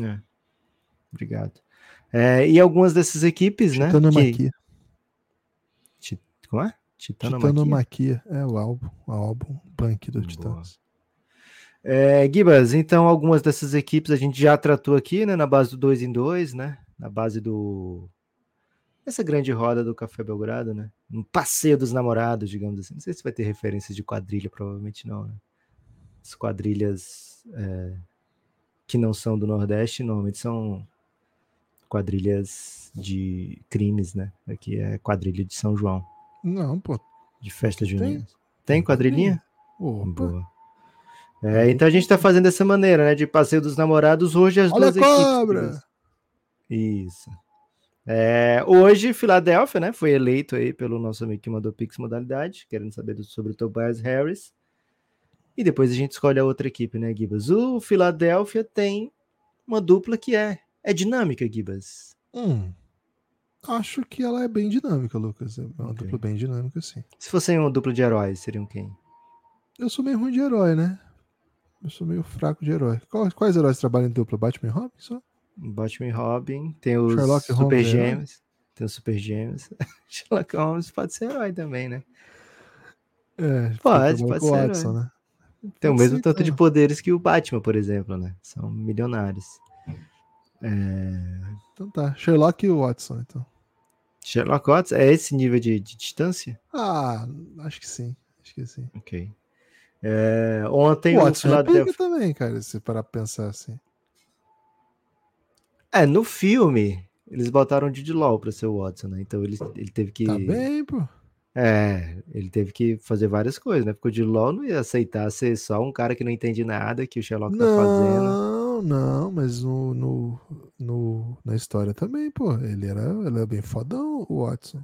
[SPEAKER 3] É. Obrigado. É, e algumas dessas equipes, né? Que...
[SPEAKER 2] Titanomaquia.
[SPEAKER 3] Ti- Como é? Titanomaquia.
[SPEAKER 2] Titanomaquia. É o álbum, o álbum punk do. Titãs.
[SPEAKER 3] É, Gibas, então algumas dessas equipes a gente já tratou aqui, né? Na base do 2 em 2, né? Na base do. Essa grande roda do Café Belgrado, né? Um passeio dos namorados, digamos assim. Não sei se vai ter referências de quadrilha, provavelmente não, né? As quadrilhas é, que não são do Nordeste, normalmente são quadrilhas de crimes, né? Aqui é quadrilha de São João,
[SPEAKER 2] Não, pô.
[SPEAKER 3] de festa
[SPEAKER 2] Tem.
[SPEAKER 3] junina. Tem quadrilhinha?
[SPEAKER 2] Opa.
[SPEAKER 3] Boa. É, então a gente tá fazendo dessa maneira, né? De passeio dos namorados, hoje as
[SPEAKER 2] Olha
[SPEAKER 3] duas
[SPEAKER 2] a
[SPEAKER 3] equipes.
[SPEAKER 2] cobra!
[SPEAKER 3] Gibas. Isso. É, hoje, Filadélfia, né? Foi eleito aí pelo nosso amigo que mandou Pix Modalidade, querendo saber sobre o Tobias Harris. E depois a gente escolhe a outra equipe, né, Gibas? O Filadélfia tem uma dupla que é, é dinâmica, Gibas.
[SPEAKER 2] Hum. Acho que ela é bem dinâmica, Lucas. É uma
[SPEAKER 3] Ok.
[SPEAKER 2] dupla bem dinâmica, sim.
[SPEAKER 3] Se fossem uma dupla de heróis, seriam quem?
[SPEAKER 2] Eu sou meio ruim de herói, né? Eu sou meio fraco de herói. Quais, quais heróis trabalham em dupla? Batman e Robin só?
[SPEAKER 3] Batman e Robin, tem os
[SPEAKER 2] Sherlock
[SPEAKER 3] Super
[SPEAKER 2] Holmes é herói?
[SPEAKER 3] Gêmeos. Tem os Super Gêmeos. Sherlock Holmes pode ser herói também, né?
[SPEAKER 2] É,
[SPEAKER 3] Pode, pode
[SPEAKER 2] o
[SPEAKER 3] ser
[SPEAKER 2] Watson, né?
[SPEAKER 3] Tem o
[SPEAKER 2] Pode
[SPEAKER 3] mesmo
[SPEAKER 2] ser,
[SPEAKER 3] tanto de
[SPEAKER 2] então.
[SPEAKER 3] poderes que o Batman, por exemplo, né? São milionários. É...
[SPEAKER 2] Então tá. Sherlock e Watson, então.
[SPEAKER 3] Sherlock Holmes é esse nível de, de distância?
[SPEAKER 2] Ah, acho que sim. Acho que sim.
[SPEAKER 3] Ok. É, Ontem
[SPEAKER 2] o Watson é
[SPEAKER 3] Philadelphia...
[SPEAKER 2] também, cara, se parar pra pensar assim.
[SPEAKER 3] É, no filme, eles botaram o Jude Law pra ser o Watson, né? Então ele, ele teve que...
[SPEAKER 2] Tá bem, pô.
[SPEAKER 3] É, ele teve que fazer várias coisas, né? Porque o Jude Law não ia aceitar ser só um cara que não entende nada que o Sherlock tá fazendo.
[SPEAKER 2] Não, não, mas no, no, no- na história também, pô. Ele era, ele era bem fodão, o Watson.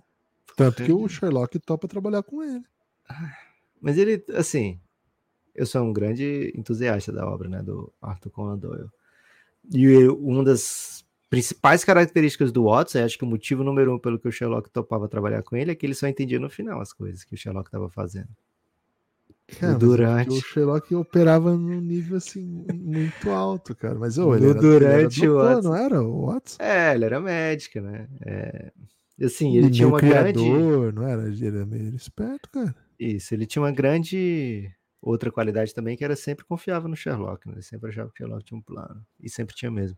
[SPEAKER 2] Tanto que o Sherlock topa trabalhar com ele.
[SPEAKER 3] Mas ele, assim, eu sou um grande entusiasta da obra, né, do Arthur Conan Doyle. E uma das principais características do Watson, acho que o motivo número um pelo que o Sherlock topava trabalhar com ele é que ele só entendia no final as coisas que o Sherlock estava fazendo.
[SPEAKER 2] Cara, é
[SPEAKER 3] durante-
[SPEAKER 2] O Sherlock operava num nível assim muito alto, cara. Mas ele
[SPEAKER 3] No
[SPEAKER 2] era, ele era
[SPEAKER 3] durante o
[SPEAKER 2] doutor,
[SPEAKER 3] Watson.
[SPEAKER 2] não era o Watson?
[SPEAKER 3] É, ele era médico, né? É, assim, ele
[SPEAKER 2] E
[SPEAKER 3] tinha uma grande.
[SPEAKER 2] criador, não era? Ele era meio esperto, cara.
[SPEAKER 3] Isso, ele tinha uma grande outra qualidade também que era sempre confiava no Sherlock, né? Ele sempre achava que o Sherlock tinha um plano. E sempre tinha mesmo.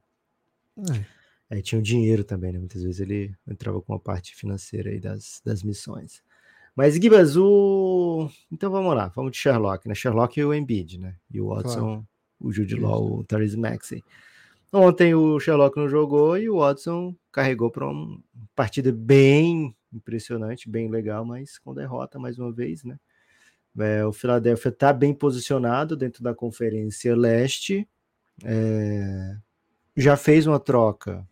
[SPEAKER 2] É.
[SPEAKER 3] É, tinha o dinheiro também, né? Muitas vezes ele entrava com a parte financeira aí das, das missões. Mas, Gibas, o... Então vamos lá, vamos de Sherlock, né? Sherlock e o Embiid, né? E o Watson,
[SPEAKER 2] Claro.
[SPEAKER 3] o Jude Law, o Therese Maxey. Ontem o Sherlock não jogou e o Watson carregou para uma partida bem impressionante, bem legal, mas com derrota mais uma vez, né? É, o Philadelphia está bem posicionado dentro da Conferência Leste. é, já fez uma troca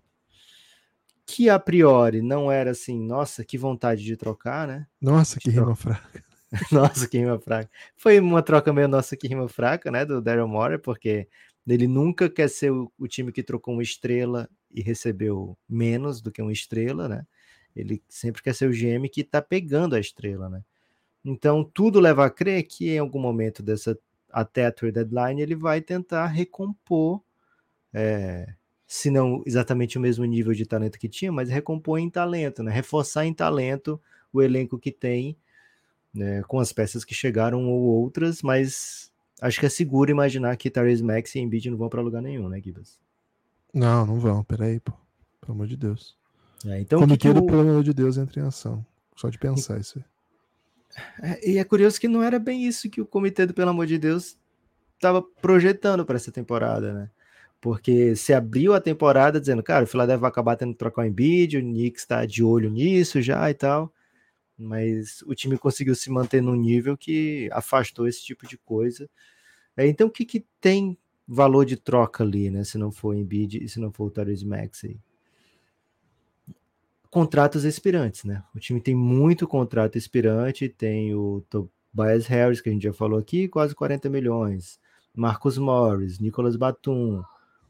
[SPEAKER 3] que a priori não era assim, nossa, que vontade de trocar, né?
[SPEAKER 2] Nossa, que rima fraca.
[SPEAKER 3] Nossa, que rima fraca. Foi uma troca meio nossa que rima fraca, né? Do Daryl Morey, porque ele nunca quer ser o, o time que trocou uma estrela e recebeu menos do que uma estrela, né? Ele sempre quer ser o GM que tá pegando a estrela, né? Então, tudo leva a crer que em algum momento dessa até a trade deadline ele vai tentar recompor, é, se não exatamente o mesmo nível de talento que tinha, mas recompor em talento, né? Reforçar em talento o elenco que tem, né? Com as peças que chegaram ou outras, mas acho que é seguro imaginar que Therese Max e Embiid não vão para lugar nenhum, né, Gibas?
[SPEAKER 2] Não, não vão, peraí, pô. Pelo amor de Deus.
[SPEAKER 3] É, então, o que que
[SPEAKER 2] Comitê do
[SPEAKER 3] o-
[SPEAKER 2] Pelo amor de Deus entra em ação. Só de pensar isso aí.
[SPEAKER 3] É, e é curioso que não era bem isso que o comitê do Pelo Amor de Deus estava projetando para essa temporada, né? Porque se abriu a temporada dizendo, cara, o Philadelphia vai acabar tendo que trocar o Embiid, o Knicks está de olho nisso já e tal, mas o time conseguiu se manter num nível que afastou esse tipo de coisa. É, então, o que, que tem valor de troca ali, né? Se não for o Embiid e se não for o Therese Maxey? contratos expirantes, né? O time tem muito contrato expirante, tem o Tobias Harris, que a gente já falou aqui, quase 40 milhões. Marcus Morris, Nicholas Batum,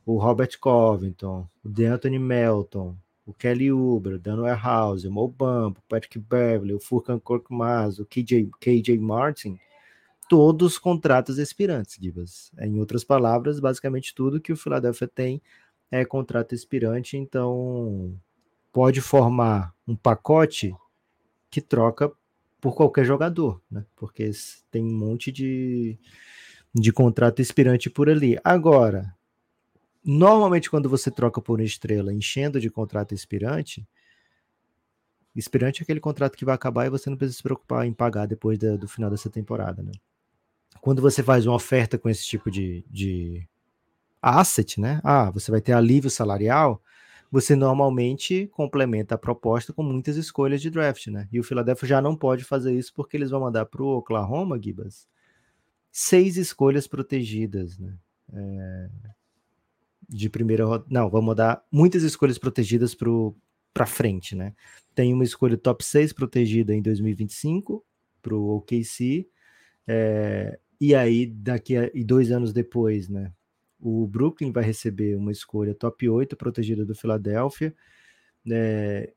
[SPEAKER 3] o Robert Covington, o DeAnthony Melton, o Kelly Oubre, o Dan Warehouse, o Mo Bump, o Patrick Beverly, o Furkan Korkmaz, o KJ, KJ Martin, todos contratos expirantes, Gibas. Em outras palavras, basicamente tudo que o Philadelphia tem é contrato expirante, então pode formar um pacote que troca por qualquer jogador, né? Porque tem um monte de, de contrato expirante por ali. Agora, normalmente quando você troca por uma estrela enchendo de contrato expirante, expirante é aquele contrato que vai acabar e você não precisa se preocupar em pagar depois do final dessa temporada, né? Quando você faz uma oferta com esse tipo de, de asset, né? Ah, você vai ter alívio salarial, você normalmente complementa a proposta com muitas escolhas de draft, né? E o Philadelphia já não pode fazer isso porque eles vão mandar para o Oklahoma, Gibas, seis escolhas protegidas, né? É... De primeira rodada. Não, vamos mandar muitas escolhas protegidas para frente, né? Tem uma escolha top 6 protegida em 2025 para o OKC. É... E aí, daqui a e dois anos depois, né? O Brooklyn vai receber uma escolha top 8 protegida do Philadelphia. É,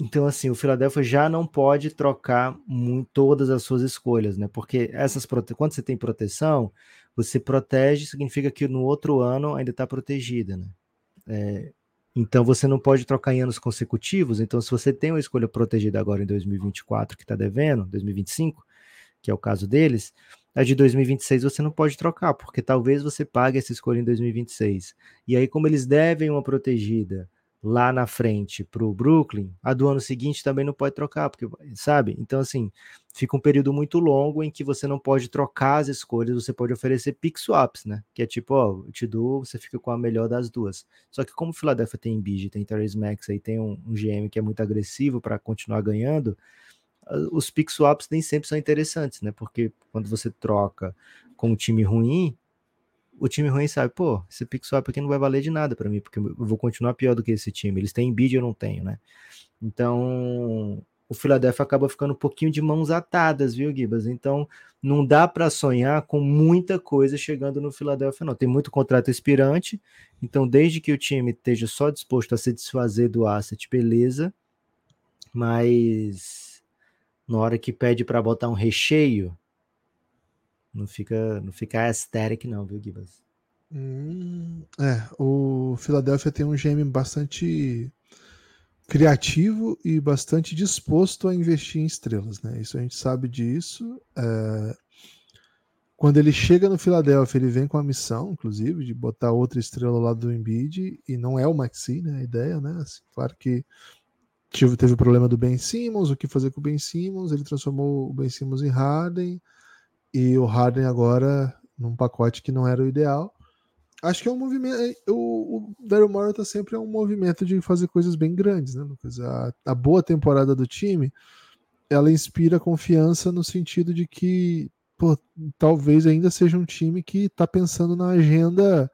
[SPEAKER 3] então, assim, o Philadelphia já não pode trocar muito, todas as suas escolhas, né? Porque essas quando você tem proteção, você protege, significa que no outro ano ainda está protegida, né? É, então você não pode trocar em anos consecutivos. Então, se você tem uma escolha protegida agora em 2024 que está devendo, 2025, que é o caso deles, a de 2026 você não pode trocar, porque talvez você pague essa escolha em 2026. E aí, como eles devem uma protegida lá na frente para o Brooklyn, a do ano seguinte também não pode trocar, porque, sabe? Então, assim, fica um período muito longo em que você não pode trocar as escolhas, você pode oferecer pick swaps, né? Que é tipo, ó, eu te dou, você fica com a melhor das duas. Só que como o Philadelphia tem Embiid, tem Therese Max, aí tem um, um GM que é muito agressivo para continuar ganhando, os pick swaps nem sempre são interessantes, né? Porque quando você troca com um time ruim, o time ruim sabe, pô, esse pick swap aqui não vai valer de nada para mim, porque eu vou continuar pior do que esse time. Eles têm bid, eu não tenho, né? Então, o Philadelphia acaba ficando um pouquinho de mãos atadas, viu, Gibas? Então, não dá para sonhar com muita coisa chegando no Philadelphia, não. Tem muito contrato expirante, então, desde que o time esteja só disposto a se desfazer do asset, beleza, mas na hora que pede para botar um recheio, não fica, não fica aesthetic, não, viu, Gibas?
[SPEAKER 2] Hum, é, o Philadelphia tem um GM bastante criativo e bastante disposto a investir em estrelas, né? Isso a gente sabe disso. É... quando ele chega no Philadelphia, ele vem com a missão, inclusive, de botar outra estrela ao lado do Embiid, e não é o Maxi, né? A ideia, né? Assim, claro que teve o problema do Ben Simmons, o que fazer com o Ben Simmons, ele transformou o Ben Simmons em Harden, e o Harden agora num pacote que não era o ideal. Acho que é um movimento. é, O, o Daryl Morey tá sempre é um movimento de fazer coisas bem grandes, né, Lucas? A, a boa temporada do time ela inspira confiança no sentido de que pô, talvez ainda seja um time que está pensando na agenda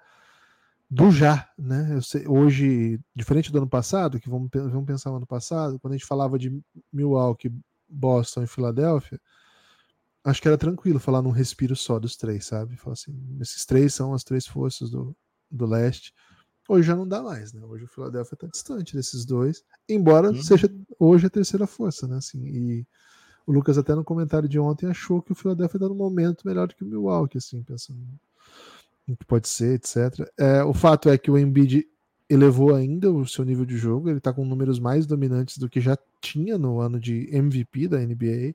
[SPEAKER 2] do já, né? Sei- hoje, diferente do ano passado, que vamos, vamos pensar no ano passado, quando a gente falava de Milwaukee, Boston e Filadélfia, acho que era tranquilo falar num respiro só dos três, sabe? Falar assim, esses três são as três forças do, do leste. Hoje já não dá mais, né? Hoje o Philadelphia está distante desses dois, embora
[SPEAKER 3] Uhum.
[SPEAKER 2] seja hoje a terceira força, né? Assim, e o Lucas até no comentário de ontem achou que o Philadelphia está num momento melhor do que o Milwaukee, assim, pensando no que pode ser, etc. É, o fato é que o Embiid elevou ainda o seu nível de jogo, ele está com números mais dominantes do que já tinha no ano de MVP da NBA.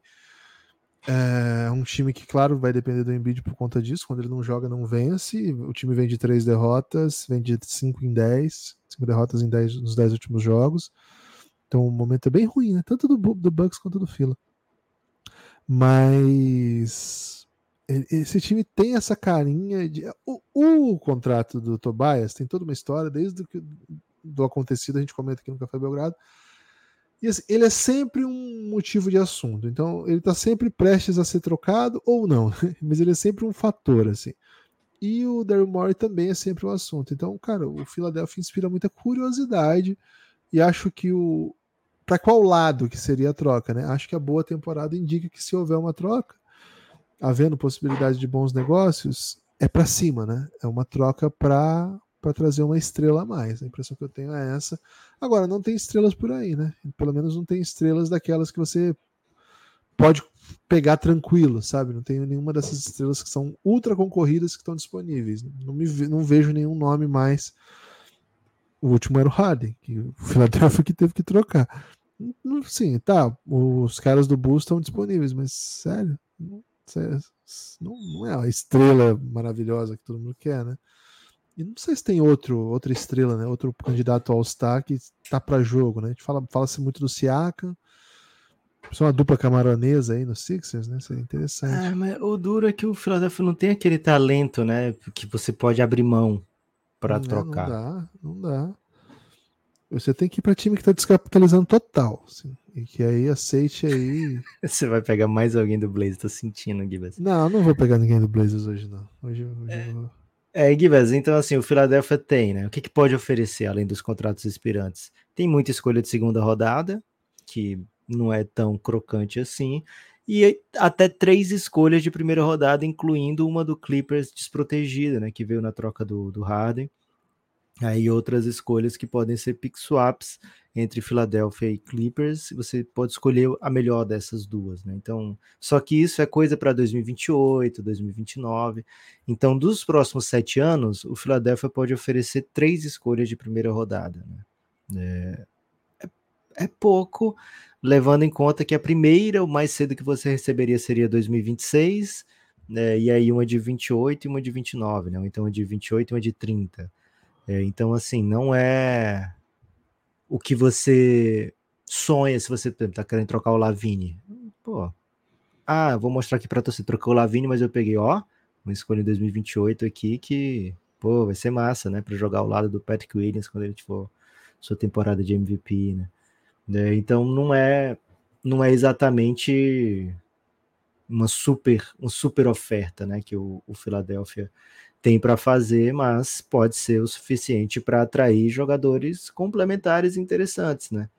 [SPEAKER 2] É um time que, claro, vai depender do Embiid por conta disso. Quando ele não joga, não vence. O time vem de três derrotas, vem de 5 em 10, 5 derrotas em 10 nos 10 últimos jogos. Então o momento é bem ruim, né? Tanto do, do Bucks quanto do Fila. Mas esse time tem essa carinha de. O, o contrato do Tobias tem toda uma história, desde o que, do acontecido, a gente comenta aqui no Café Belgrado. Assim, ele é sempre um motivo de assunto. Então, ele está sempre prestes a ser trocado ou não, mas ele é sempre um fator, assim. E o Daryl Morey também é sempre um assunto. Então, cara, o Philadelphia inspira muita curiosidade e acho que o para qual lado que seria a troca, né? Acho que a boa temporada indica que se houver uma troca, havendo possibilidade de bons negócios, é para cima, né? É uma troca para para trazer uma estrela a mais. A impressão que eu tenho é essa. Agora, não tem estrelas por aí, né? Pelo menos não tem estrelas daquelas que você pode pegar tranquilo, sabe? Não tem nenhuma dessas estrelas que são ultra concorridas que estão disponíveis. Não, me, não vejo nenhum nome mais. O último era o Harden, que o Philadelphia que teve que trocar. Sim, tá. Os caras do Bulls estão disponíveis, mas sério, não, não é a estrela maravilhosa que todo mundo quer, né? E não sei se tem outro, outra estrela, né? Outro candidato ao All-Star que tá para jogo, né? A gente fala, fala-se muito do Siakam. Só uma dupla camaronesa aí no Sixers, né? Seria interessante.
[SPEAKER 3] Ah, mas o duro é que o Philadelphia não tem aquele talento, né? Que você pode abrir mão para
[SPEAKER 2] é,
[SPEAKER 3] trocar.
[SPEAKER 2] Não dá, não dá. Você tem que ir para time que tá descapitalizando total. assim, e que aí aceite aí.
[SPEAKER 3] Você vai pegar mais alguém do Blaze, tô sentindo, Gibas.
[SPEAKER 2] Não, não vou pegar ninguém do Blazers hoje, não. Hoje, hoje eu vou.
[SPEAKER 3] É, Gibas, então assim, o Philadelphia tem, né? O que, que pode oferecer além dos contratos expirantes? Tem muita escolha de segunda rodada, que não é tão crocante assim, e até três escolhas de primeira rodada, incluindo uma do Clippers desprotegida, né? Que veio na troca do, do Harden. Aí outras escolhas que podem ser pick swaps entre Philadelphia e Clippers. Você pode escolher a melhor dessas duas, né? Então, só que isso é coisa para 2028, 2029. Então, dos próximos sete anos, o Philadelphia pode oferecer três escolhas de primeira rodada. Né? É, é, é pouco, levando em conta que a primeira, o mais cedo que você receberia seria 2026, né? e aí uma de 28 e uma de 29, né? Então uma de 28 e uma de 30. É, então, assim, não é o que você sonha se você está querendo trocar o Lavine. Pô, ah, vou mostrar aqui para você, trocou o Lavine, mas eu peguei, ó, uma escolha em 2028 aqui que, pô, vai ser massa, né, para jogar ao lado do Patrick Williams quando ele for sua temporada de MVP, né? É, então não é não é exatamente uma super uma super oferta, né, que o, o Philadelphia tem para fazer, mas pode ser o suficiente para atrair jogadores complementares interessantes, né?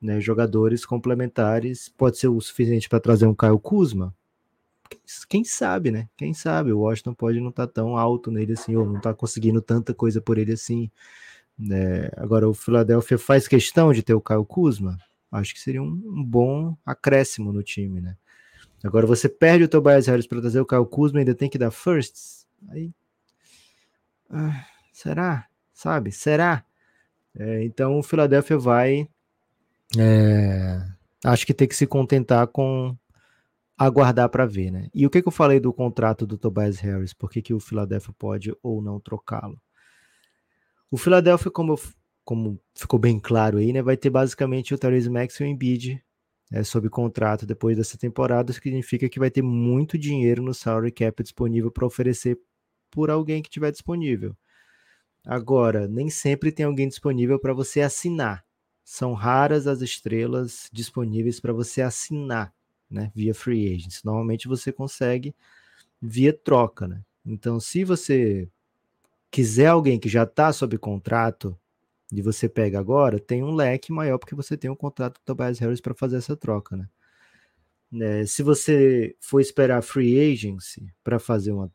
[SPEAKER 3] né? Jogadores complementares pode ser o suficiente para trazer um Caio Kuzma. Quem sabe, né? Quem sabe? O Washington pode não estar tá tão alto nele assim, ou não está conseguindo tanta coisa por ele assim. Né? Agora, o Philadelphia faz questão de ter o Caio Kuzma. Acho que seria um, um bom acréscimo no time, né? Agora, você perde o Tobias Harris para trazer o Caio Kuzma e ainda tem que dar firsts. Aí ah, será? Sabe? Será? É, então o Philadelphia vai. É, acho que tem que se contentar com aguardar para ver, né? E o que, que eu falei do contrato do Tobias Harris? Por que, que o Philadelphia pode ou não trocá-lo? O Philadelphia, como, como ficou bem claro aí, né, vai ter basicamente o Therese Max e o Embiid é, sob contrato depois dessa temporada, isso significa que vai ter muito dinheiro no salary cap disponível para oferecer por alguém que tiver disponível. Agora, nem sempre tem alguém disponível para você assinar. São raras as estrelas disponíveis para você assinar né, via free agents. Normalmente você consegue via troca, né? Então, se você quiser alguém que já está sob contrato e você pega agora, tem um leque maior porque você tem um contrato do Tobias Harris para fazer essa troca, né? É, se você for esperar free agency para fazer uma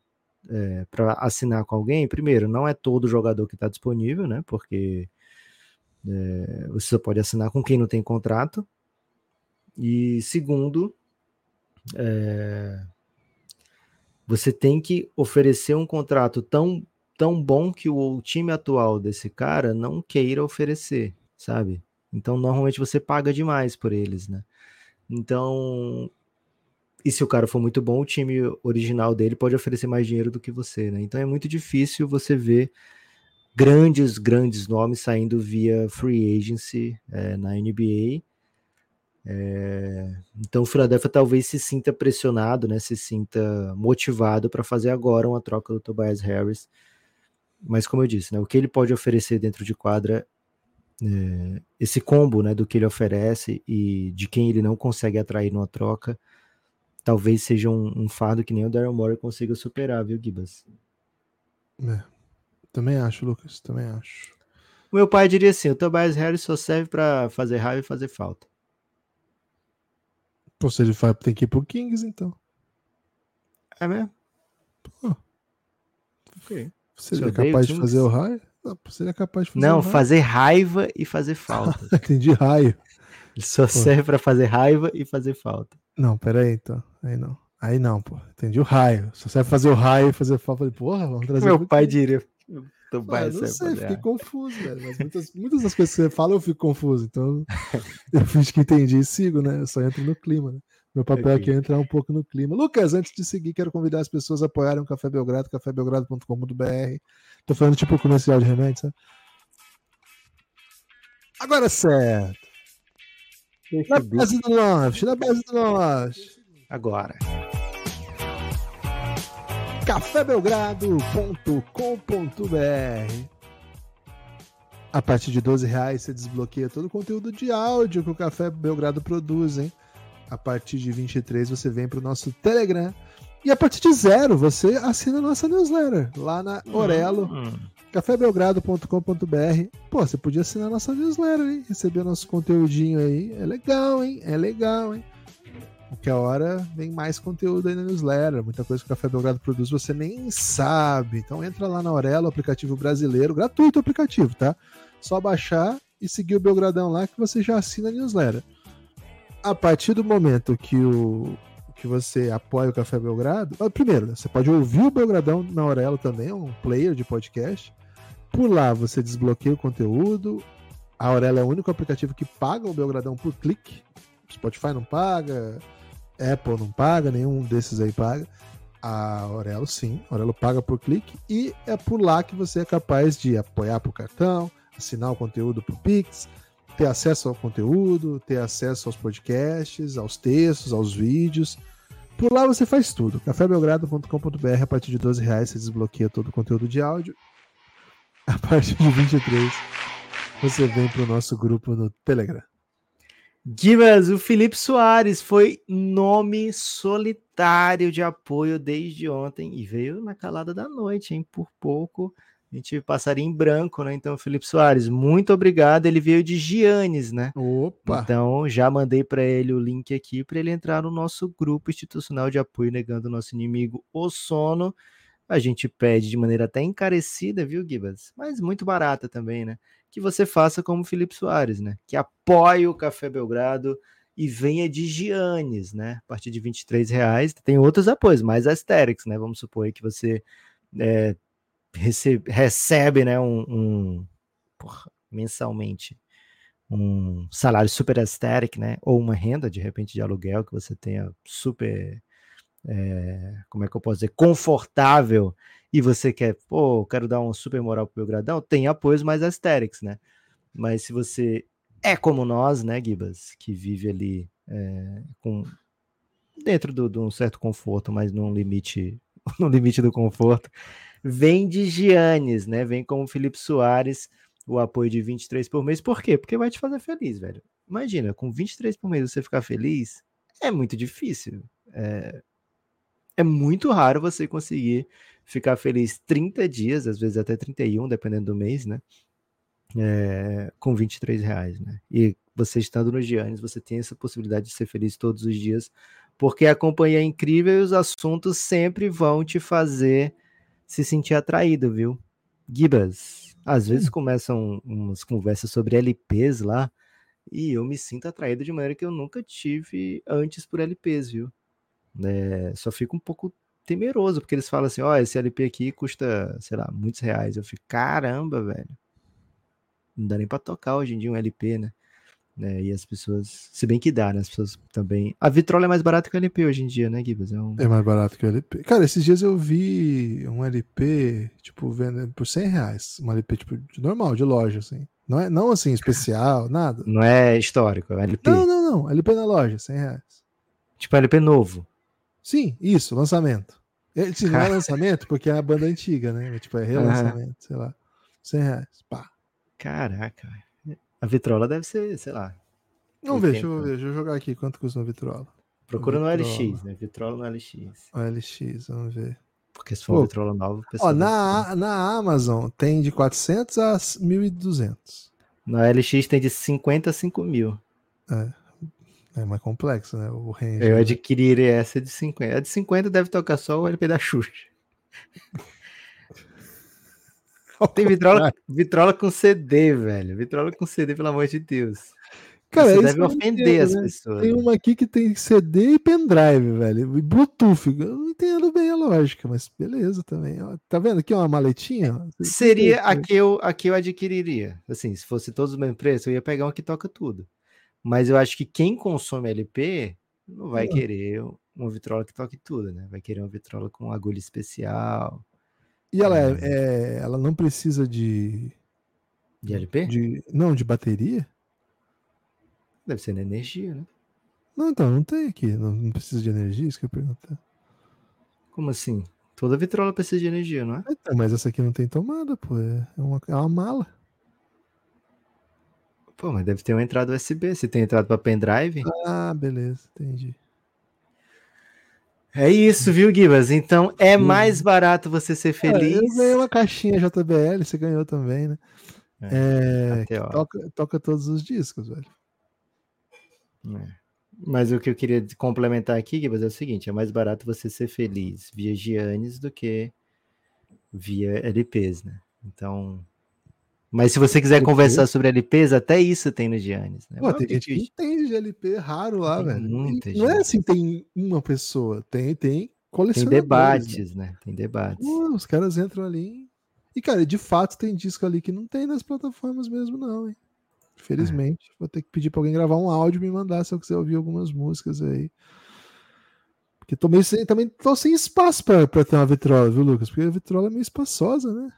[SPEAKER 3] é, para assinar com alguém, primeiro, não é todo jogador que está disponível, né? Porque é, você só pode assinar com quem não tem contrato. E segundo, é, você tem que oferecer um contrato tão, tão bom que o time atual desse cara não queira oferecer, sabe? Então, normalmente você paga demais por eles, né? Então, e se o cara for muito bom, o time original dele pode oferecer mais dinheiro do que você, né? Então é muito difícil você ver grandes, grandes nomes saindo via free agency é, na NBA. É, então o Philadelphia talvez se sinta pressionado, né, se sinta motivado para fazer agora uma troca do Tobias Harris. Mas como eu disse, né, o que ele pode oferecer dentro de quadra, é, esse combo né, do que ele oferece e de quem ele não consegue atrair numa troca, talvez seja um, um fardo que nem o Daryl Morey consiga superar, viu, Gibas?
[SPEAKER 2] É, também acho, Lucas, também acho.
[SPEAKER 3] O meu pai diria assim: o Tobias Harris só serve para fazer raiva e fazer falta.
[SPEAKER 2] Pô, se ele faz, tem que ir pro Kings, então.
[SPEAKER 3] É mesmo?
[SPEAKER 2] Pô.
[SPEAKER 3] Ok.
[SPEAKER 2] Você
[SPEAKER 3] Você
[SPEAKER 2] é capaz de fazer o raio? Não, você é capaz de fazer
[SPEAKER 3] Não,
[SPEAKER 2] raio.
[SPEAKER 3] fazer raiva e fazer falta.
[SPEAKER 2] Entendi raio.
[SPEAKER 3] Ele só serve para fazer raiva e fazer falta.
[SPEAKER 2] Não, pera aí, então. Aí não. Aí não, pô. Entendi o raio. Só serve fazer o raio e fazer falta. Falei, porra, vamos trazer.
[SPEAKER 3] Meu pai diria.
[SPEAKER 2] Ah,
[SPEAKER 3] Tobias
[SPEAKER 2] eu não sei, fiquei confuso, velho. Mas muitas, muitas das coisas que você fala eu fico confuso. Então eu fiz que entendi e sigo, né? Eu só entro no clima, né? Meu papel aqui é entrar um pouco no clima. Lucas, antes de seguir, quero convidar as pessoas a apoiarem o Café Belgrado, cafébelgrado.com.br. Tô falando tipo comercial de remédio, sabe? Agora é certo. Na base do lanche, na base do lanche.
[SPEAKER 3] Agora.
[SPEAKER 2] cafébelgrado.com.br A partir de 12 reais você desbloqueia todo o conteúdo de áudio que o Café Belgrado produz, hein? A partir de 23 você vem para o nosso Telegram. E a partir de zero você assina a nossa newsletter lá na Orelo,
[SPEAKER 3] Hum,
[SPEAKER 2] cafébelgrado.com.br. Pô, você podia assinar nossa newsletter, hein? Receber nosso conteúdinho aí. É legal, hein? É legal, hein? Porque a hora vem mais conteúdo aí na newsletter. Muita coisa que o Café Belgrado produz você nem sabe. Então entra lá na Aurelo, aplicativo brasileiro, gratuito o aplicativo, tá? Só baixar e seguir o Belgradão lá que você já assina a newsletter. A partir do momento que o que você apoia o Café Belgrado, ah, primeiro, né, você pode ouvir o Belgradão na Aurelo também, é um player de podcast. Por lá você desbloqueia o conteúdo. A Aurelo é o único aplicativo que paga o Belgradão por clique. Spotify não paga, Apple não paga, nenhum desses aí paga. A Aurelo sim, a Aurelo paga por clique e é por lá que você é capaz de apoiar por cartão, assinar o conteúdo por Pix, ter acesso ao conteúdo, ter acesso aos podcasts, aos textos, aos vídeos. Por lá você faz tudo. cafébelgrado.com.br a partir de 12 reais você desbloqueia todo o conteúdo de áudio. A partir de 23 você vem para o nosso grupo no Telegram.
[SPEAKER 3] Gibas, o Felipe Soares foi nome solitário de apoio desde ontem e veio na calada da noite, hein? Por pouco a gente passaria em branco, né? Então, Felipe Soares, muito obrigado. Ele veio de Giannis, né?
[SPEAKER 2] Opa!
[SPEAKER 3] Então, já mandei para ele o link aqui para ele entrar no nosso grupo institucional de apoio negando o nosso inimigo, o sono. A gente pede de maneira até encarecida, viu, Gibas? Mas muito barata também, né? Que você faça como o Felipe Soares, né? Que apoie o Café Belgrado e venha de Giannis, né? A partir de 23 reais. Tem outros apoios, mais Asterix, né? Vamos supor aí que você é, recebe, recebe, né? Um, um- porra, mensalmente um salário super aesthetic, né? Ou uma renda, de repente, de aluguel que você tenha super, é, como é que eu posso dizer, confortável e você quer, pô, quero dar um super moral pro Belgradão, tem apoios mais aesthetics, né? Mas se você é como nós, né, Gibas, que vive ali é, com dentro de um certo conforto, mas num limite, no limite do conforto, vem de Giannis, né? Vem como Felipe Soares, o apoio de 23 por mês. Por quê? Porque vai te fazer feliz, velho. Imagina, com 23 por mês você ficar feliz, é muito difícil. É, é muito raro você conseguir ficar feliz 30 dias, às vezes até 31, dependendo do mês, né? É, com 23 reais, né? E você estando no Giannis, você tem essa possibilidade de ser feliz todos os dias, porque a companhia é incrível e os assuntos sempre vão te fazer se sentir atraído, viu? Gibas, às vezes começam umas conversas sobre LPs lá, e eu me sinto atraído de maneira que eu nunca tive antes por LPs, viu? É, só fico um pouco temeroso, porque eles falam assim: ó, oh, esse LP aqui custa, sei lá, muitos reais. Eu fico, caramba, velho. Não dá nem pra tocar hoje em dia um LP, né? Né? E as pessoas, se bem que dá, né? As pessoas também. A vitrola é mais barata que o LP hoje em dia, né, Gibas?
[SPEAKER 2] É, um... é mais barato que o LP. Cara, esses dias eu vi um LP, tipo, vendendo por 100 reais. Um LP, tipo, de normal, de loja, assim. Não, é, não assim, especial, nada.
[SPEAKER 3] Não é histórico, é LP.
[SPEAKER 2] Não, não, não. LP na loja, 100 reais.
[SPEAKER 3] Tipo, LP novo.
[SPEAKER 2] Sim, isso, lançamento. Ele não é lançamento porque é a banda antiga, né? Tipo, é relançamento, sei lá. 100 reais, pá.
[SPEAKER 3] Caraca. A vitrola deve ser, sei lá.
[SPEAKER 2] Vamos ver, deixa eu ver, deixa eu jogar aqui quanto custa uma vitrola.
[SPEAKER 3] Procura no LX, né? Vitrola no LX.
[SPEAKER 2] O LX, vamos ver.
[SPEAKER 3] Porque se for Pô, vitrola nova,
[SPEAKER 2] ó, na, na Amazon tem de 400 a 1.200.
[SPEAKER 3] Na LX tem de 50 a 5 mil.
[SPEAKER 2] É, é mais complexo, né? O range.
[SPEAKER 3] Eu adquiriria essa de 50. A de 50 deve tocar só o LP da Xuxa. Tem vitrola, vitrola com CD, velho. Vitrola com CD, pelo amor de Deus.
[SPEAKER 2] Cara,
[SPEAKER 3] Você deve ofender entendo, as né? pessoas.
[SPEAKER 2] Tem uma aqui que tem CD e pendrive, velho. E Bluetooth. Eu não entendo bem a lógica, mas beleza também. Tá vendo aqui uma maletinha?
[SPEAKER 3] Seria a que, eu, a que eu adquiriria. Assim, se fosse todos o mesmo preço, eu ia pegar uma que toca tudo. Mas eu acho que quem consome LP não vai querer uma vitrola que toque tudo, né? Vai querer uma vitrola com agulha especial.
[SPEAKER 2] E ela, é, é, ela não precisa de.
[SPEAKER 3] De LP?
[SPEAKER 2] De, não, de bateria?
[SPEAKER 3] Deve ser na energia, né?
[SPEAKER 2] Não, então, não tem aqui. Não, não precisa de energia, isso que eu perguntar.
[SPEAKER 3] Como assim? Toda vitrola precisa de energia, não é?
[SPEAKER 2] Então, mas essa aqui não tem tomada, pô. É uma, é uma mala.
[SPEAKER 3] Pô, mas deve ter uma entrada USB. Se tem entrada para pendrive.
[SPEAKER 2] Ah, beleza, entendi.
[SPEAKER 3] É isso, viu, Gibas? Então é mais barato você ser feliz. É, eu
[SPEAKER 2] ganhei uma caixinha JBL, você ganhou também, né? É, é toca, toca, todos os discos, velho.
[SPEAKER 3] É. Mas o que eu queria complementar aqui, Gibas, é o seguinte: é mais barato você ser feliz via Giannis do que via LPs, né? Então, mas se você quiser conversar sobre LPs, até isso tem no Giannis. Né?
[SPEAKER 2] Pô, tem gente que entende de LP raro lá, tem velho. Muita não é assim, tem uma pessoa, tem, tem
[SPEAKER 3] colecionadores. Tem debates, né? né? Tem debates.
[SPEAKER 2] Pô, os caras entram ali. E, cara, de fato tem disco ali que não tem nas plataformas mesmo, não, hein? Infelizmente. É. Vou ter que pedir pra alguém gravar um áudio e me mandar se eu quiser ouvir algumas músicas aí. Porque tô meio sem, também tô sem espaço pra, pra ter uma vitrola, viu, Lucas? Porque a vitrola é meio espaçosa, né?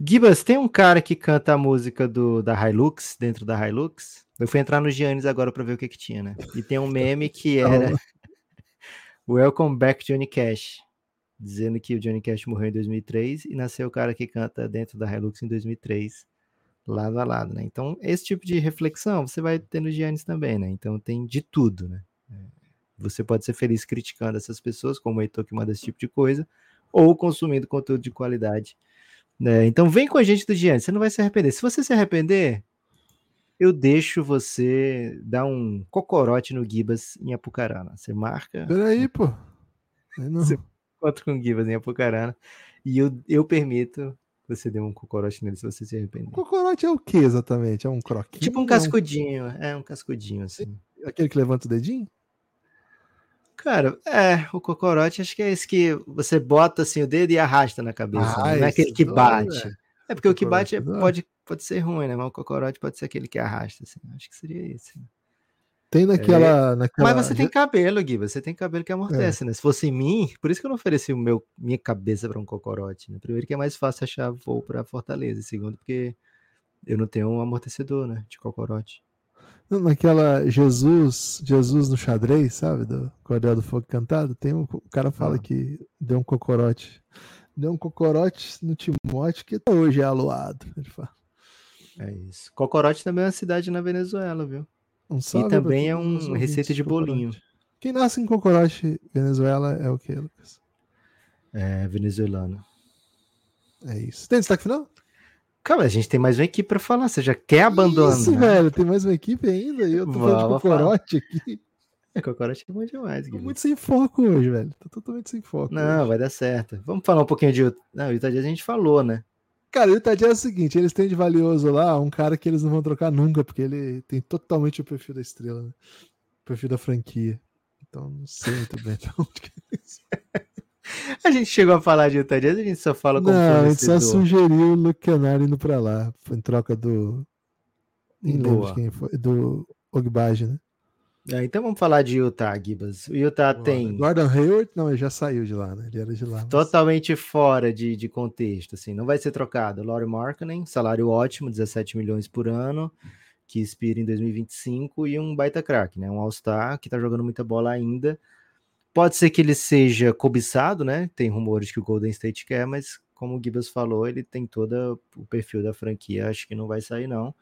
[SPEAKER 3] Gibas, tem um cara que canta a música do, da Hilux, dentro da Hilux. Eu fui entrar no Giannis agora para ver o que que tinha, né? E tem um meme que era Welcome Back Johnny Cash, dizendo que o Johnny Cash morreu em 2003 e nasceu o cara que canta dentro da Hilux em 2003, lado a lado, né? Então, esse tipo de reflexão você vai ter no Giannis também, né? Então, tem de tudo, né? É, você pode ser feliz criticando essas pessoas, como o Heitor que manda esse tipo de coisa, ou consumindo conteúdo de qualidade né? Então vem com a gente do Giannis, você não vai se arrepender. Se você se arrepender, eu deixo você dar um cocorote no Gibas em Apucarana. Você marca.
[SPEAKER 2] Peraí, pô.
[SPEAKER 3] Não... Você encontra com o Gibas em Apucarana. E eu, eu permito que você dê um cocorote nele se você se arrepender.
[SPEAKER 2] Cocorote é o que exatamente? É um croquinho?
[SPEAKER 3] Tipo um cascudinho. É um cascudinho, assim.
[SPEAKER 2] Aquele que levanta o dedinho?
[SPEAKER 3] Cara, é, o cocorote acho que é esse que você bota assim o dedo e arrasta na cabeça. Ah, né? Não é aquele que bate. É, é porque o que bate é, pode pode ser ruim, né? Mas o cocorote pode ser aquele que arrasta, assim. Acho que seria esse. né?
[SPEAKER 2] Tem naquela. naquela
[SPEAKER 3] Mas você tem cabelo, Gui, você tem cabelo que amortece, né? Se fosse mim, por isso que eu não ofereci o meu, minha cabeça para um cocorote, né? Primeiro que é mais fácil achar voo para Fortaleza, e segundo porque eu não tenho um amortecedor, né, de cocorote.
[SPEAKER 2] Naquela Jesus, Jesus no xadrez, sabe? Do Cordel do Fogo Cantado, tem um, o cara fala
[SPEAKER 3] Ah.
[SPEAKER 2] que deu um cocorote. Deu um cocorote no Timóteo que até hoje é aloado. Ele fala.
[SPEAKER 3] É isso. Cocorote também é uma cidade na Venezuela, viu?
[SPEAKER 2] Um pra
[SPEAKER 3] também é um receita de
[SPEAKER 2] Cocorote.
[SPEAKER 3] bolinho.
[SPEAKER 2] Quem nasce em Cocorote, Venezuela, é o que, Lucas?
[SPEAKER 3] É venezuelano.
[SPEAKER 2] É isso. Tem destaque final?
[SPEAKER 3] Calma, a gente tem mais uma equipe para falar. Você já quer abandonar?
[SPEAKER 2] Isso, velho. Tem mais uma equipe ainda e eu tô falando de
[SPEAKER 3] Vamos falar.
[SPEAKER 2] Cocorote aqui.
[SPEAKER 3] É, Cocorote é bom demais,
[SPEAKER 2] Tô muito sem foco hoje, velho. Tô totalmente sem foco.
[SPEAKER 3] Não,
[SPEAKER 2] hoje.
[SPEAKER 3] vai dar certo. Vamos falar um pouquinho de. Não, Utah Jazz a gente falou, né?
[SPEAKER 2] Cara, o Utah Jazz é o seguinte, eles têm de valioso lá um cara que eles não vão trocar nunca, porque ele tem totalmente o perfil da estrela, né? O perfil da franquia. Então, não sei muito bem pra onde que é isso.
[SPEAKER 3] A gente chegou a falar de Utah Jazz, a gente só fala como
[SPEAKER 2] Não, a gente só sugeriu o Luke Canary indo pra lá, em troca do... Nem lembro
[SPEAKER 3] Boa.
[SPEAKER 2] de quem foi, do Ogbage, né?
[SPEAKER 3] É, então vamos falar de Utah, Gibas. O Utah tem
[SPEAKER 2] Gordon Hayward, não, ele já saiu de lá, né? Ele era de lá. mas-
[SPEAKER 3] totalmente fora de, de contexto, assim, não vai ser trocado. Laurie Markkinen, salário ótimo, 17 milhões por ano, que expira em 2025, e um baita craque, né? Um All-Star que tá jogando muita bola ainda. Pode ser que ele seja cobiçado, né? Tem rumores que o Golden State quer, mas como o Gibas falou, ele tem todo o perfil da franquia, acho que não vai sair, não.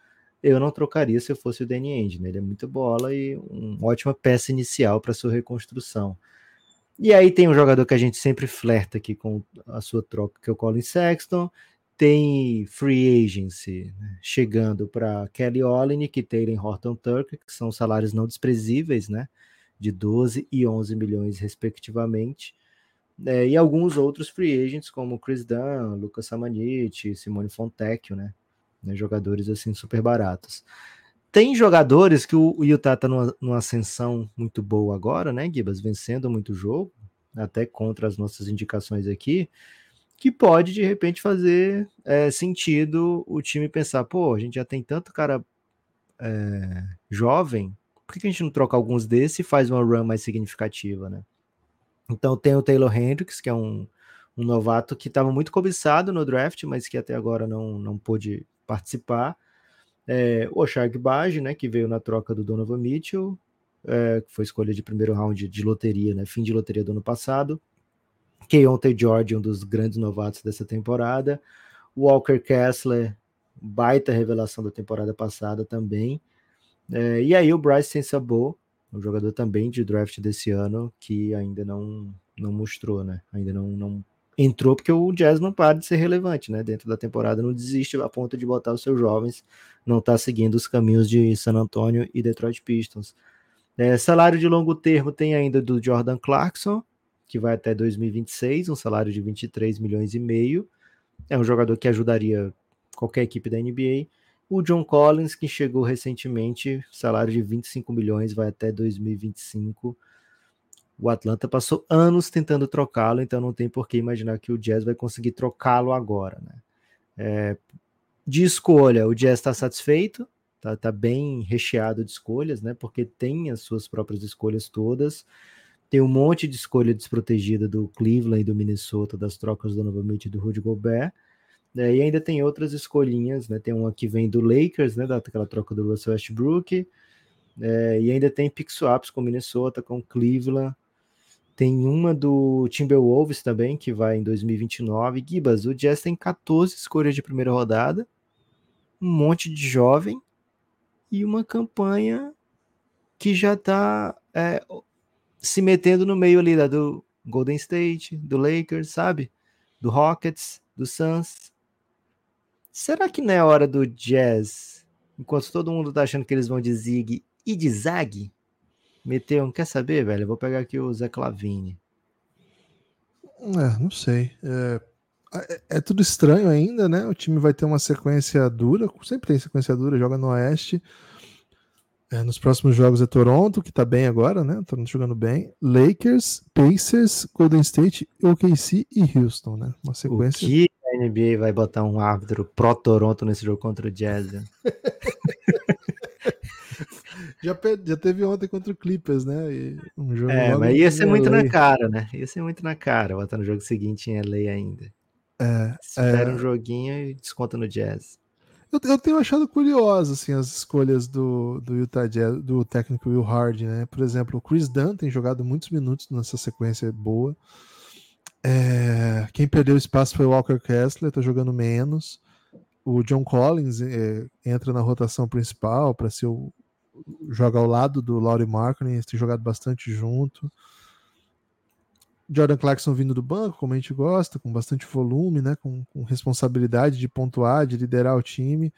[SPEAKER 3] Eu não trocaria se eu fosse o Danny Ainge, né? Ele é muito bola e uma ótima peça inicial para sua reconstrução. E aí tem um jogador que a gente sempre flerta aqui com a sua troca, que é o Colin Sexton. Tem free agency né, chegando para Kelly Olynyk e Taylor Horton Tucker, que são salários não desprezíveis, né? De 12 e 11 milhões, respectivamente. É, e alguns outros free agents, como Chris Dunn, Lucas Samanit, Simone Fontecchio, né? né, Jogadores assim super baratos. Tem jogadores que o Utah está numa, numa ascensão muito boa agora, né, Gibas? Vencendo muito jogo, até contra as nossas indicações aqui, que pode de repente fazer é, sentido o time pensar: pô, a gente já tem tanto cara é, jovem, por que, a gente não troca alguns desses e faz uma run mais significativa, né? Então tem o Taylor Hendricks, que é um, um novato que estava muito cobiçado no draft, mas que até agora não, não pôde participar. É, o Shark Bage, né, que veio na troca do Donovan Mitchell, é, que foi escolha de primeiro round de loteria, né, fim de loteria do ano passado. Keontae George, um dos grandes novatos dessa temporada. Walker Kessler, baita revelação da temporada passada também. É, e aí o Bryce Sensabo, um jogador também de draft desse ano, que ainda não, não mostrou, né? Ainda não, não entrou, porque o Jazz não para de ser relevante, né? Dentro da temporada, não desiste a ponto de botar os seus jovens, não está seguindo os caminhos de San Antonio e Detroit Pistons. É, salário de longo termo tem ainda do Jordan Clarkson, que vai até 2026, um salário de 23 milhões e meio. É um jogador que ajudaria qualquer equipe da NBA. O John Collins, que chegou recentemente, salário de 25 milhões, vai até 2025. O Atlanta passou anos tentando trocá-lo, então não tem por que imaginar que o Jazz vai conseguir trocá-lo agora. Né? É, de escolha, o Jazz está satisfeito, tá, tá bem recheado de escolhas, né? Porque tem as suas próprias escolhas todas. Tem um monte de escolha desprotegida do Cleveland e do Minnesota, das trocas do novamente do Rudy Gobert. Né? E ainda tem outras escolhinhas, né? Tem uma que vem do Lakers, né? Daquela troca do Russell Westbrook. É, e ainda tem pick swaps com Minnesota, com Cleveland. Tem uma do Timberwolves também, que vai em 2029. Gibas, o Jazz tem 14 escolhas de primeira rodada, um monte de jovem e uma campanha que já está é, se metendo no meio ali da do Golden State, do Lakers, sabe? Do Rockets, do Suns. Será que não é hora do Jazz, enquanto todo mundo tá achando que eles vão de Zig e de Zag, meter um, quer saber, velho? Eu vou pegar aqui o Zé Clavini.
[SPEAKER 2] É, não sei. É, é, é tudo estranho ainda, né? O time vai ter uma sequência dura, sempre tem sequência dura, joga no Oeste. É, nos próximos jogos é Toronto, que tá bem agora, né? Toronto jogando bem. Lakers, Pacers, Golden State, OKC e Houston, né? Uma
[SPEAKER 3] O
[SPEAKER 2] sequência.
[SPEAKER 3] Que NBA vai botar um árbitro pró-Toronto nesse jogo contra o Jazz. né?
[SPEAKER 2] Já, já teve ontem contra o Clippers, né? E um jogo
[SPEAKER 3] É, mas ia ser muito
[SPEAKER 2] LA.
[SPEAKER 3] na cara, né? Ia ser muito na cara botar no jogo seguinte em LA ainda.
[SPEAKER 2] É,
[SPEAKER 3] Espera
[SPEAKER 2] é.
[SPEAKER 3] um joguinho e desconta no Jazz.
[SPEAKER 2] Eu, eu tenho achado curioso assim, as escolhas do, do Utah Jazz, do técnico Will Hard, né? Por exemplo, o Chris Dunn tem jogado muitos minutos nessa sequência boa. É, quem perdeu espaço foi o Walker Kessler, tá jogando menos. O John Collins é, entra na rotação principal para ser o joga ao lado do Laurie Markkinen, eles têm jogado bastante junto. Jordan Clarkson vindo do banco, como a gente gosta, com bastante volume, né? Com, com responsabilidade de pontuar, de liderar o time.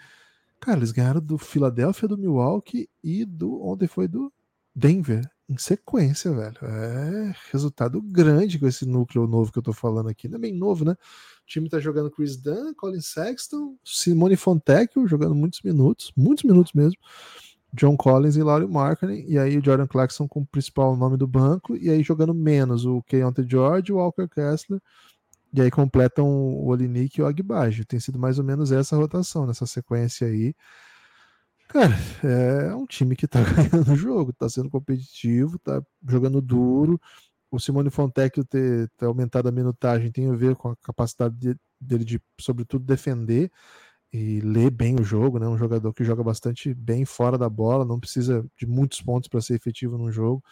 [SPEAKER 2] Cara, eles ganharam do Philadelphia, do Milwaukee e do. Ontem foi do Denver, em sequência, velho. É resultado grande com esse núcleo novo que eu tô falando aqui. Não é bem novo, né? O time tá jogando Chris Dunn, Colin Sexton, Simone Fontecchio jogando muitos minutos, muitos minutos mesmo. John Collins e Laurie Markkinen, e aí o Jordan Clarkson com o principal nome do banco, e aí jogando menos o Keontae George, o Walker Kessler, e aí completam o Olinik e o Agbaji. Tem sido mais ou menos essa rotação, nessa sequência aí. Cara, é um time que tá ganhando o jogo, tá sendo competitivo, tá jogando duro. O Simone Fontecchio ter, ter aumentado a minutagem tem a ver com a capacidade de- dele de, sobretudo, defender e ler bem o jogo, né? Um jogador que joga bastante bem fora da bola, não precisa de muitos pontos para ser efetivo no jogo.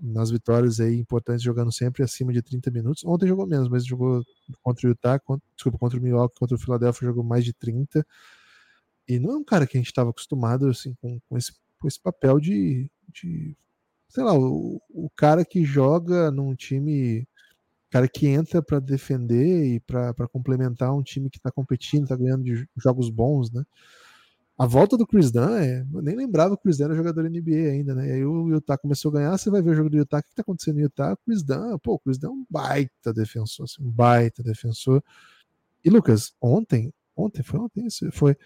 [SPEAKER 2] Nas vitórias aí importantes, jogando sempre acima de 30 minutos. Ontem jogou menos, mas jogou contra o Utah, contra, desculpa, contra o Milwaukee, contra o Philadelphia, jogou mais de 30. E não é um cara que a gente estava acostumado assim, com, com, esse, com esse papel de, de sei lá, o, o cara que joga num time cara que entra para defender e para complementar um time que está competindo, está ganhando de jogos bons, né? A volta do Chris Dunn, é, eu nem lembrava que o Chris Dunn era jogador NBA ainda, né? E aí o Utah começou a ganhar, você vai ver o jogo do Utah, o que está acontecendo no Utah? Chris Dunn, pô, o Chris Dunn é um baita defensor, assim, um baita defensor. E Lucas, ontem, ontem, foi ontem foi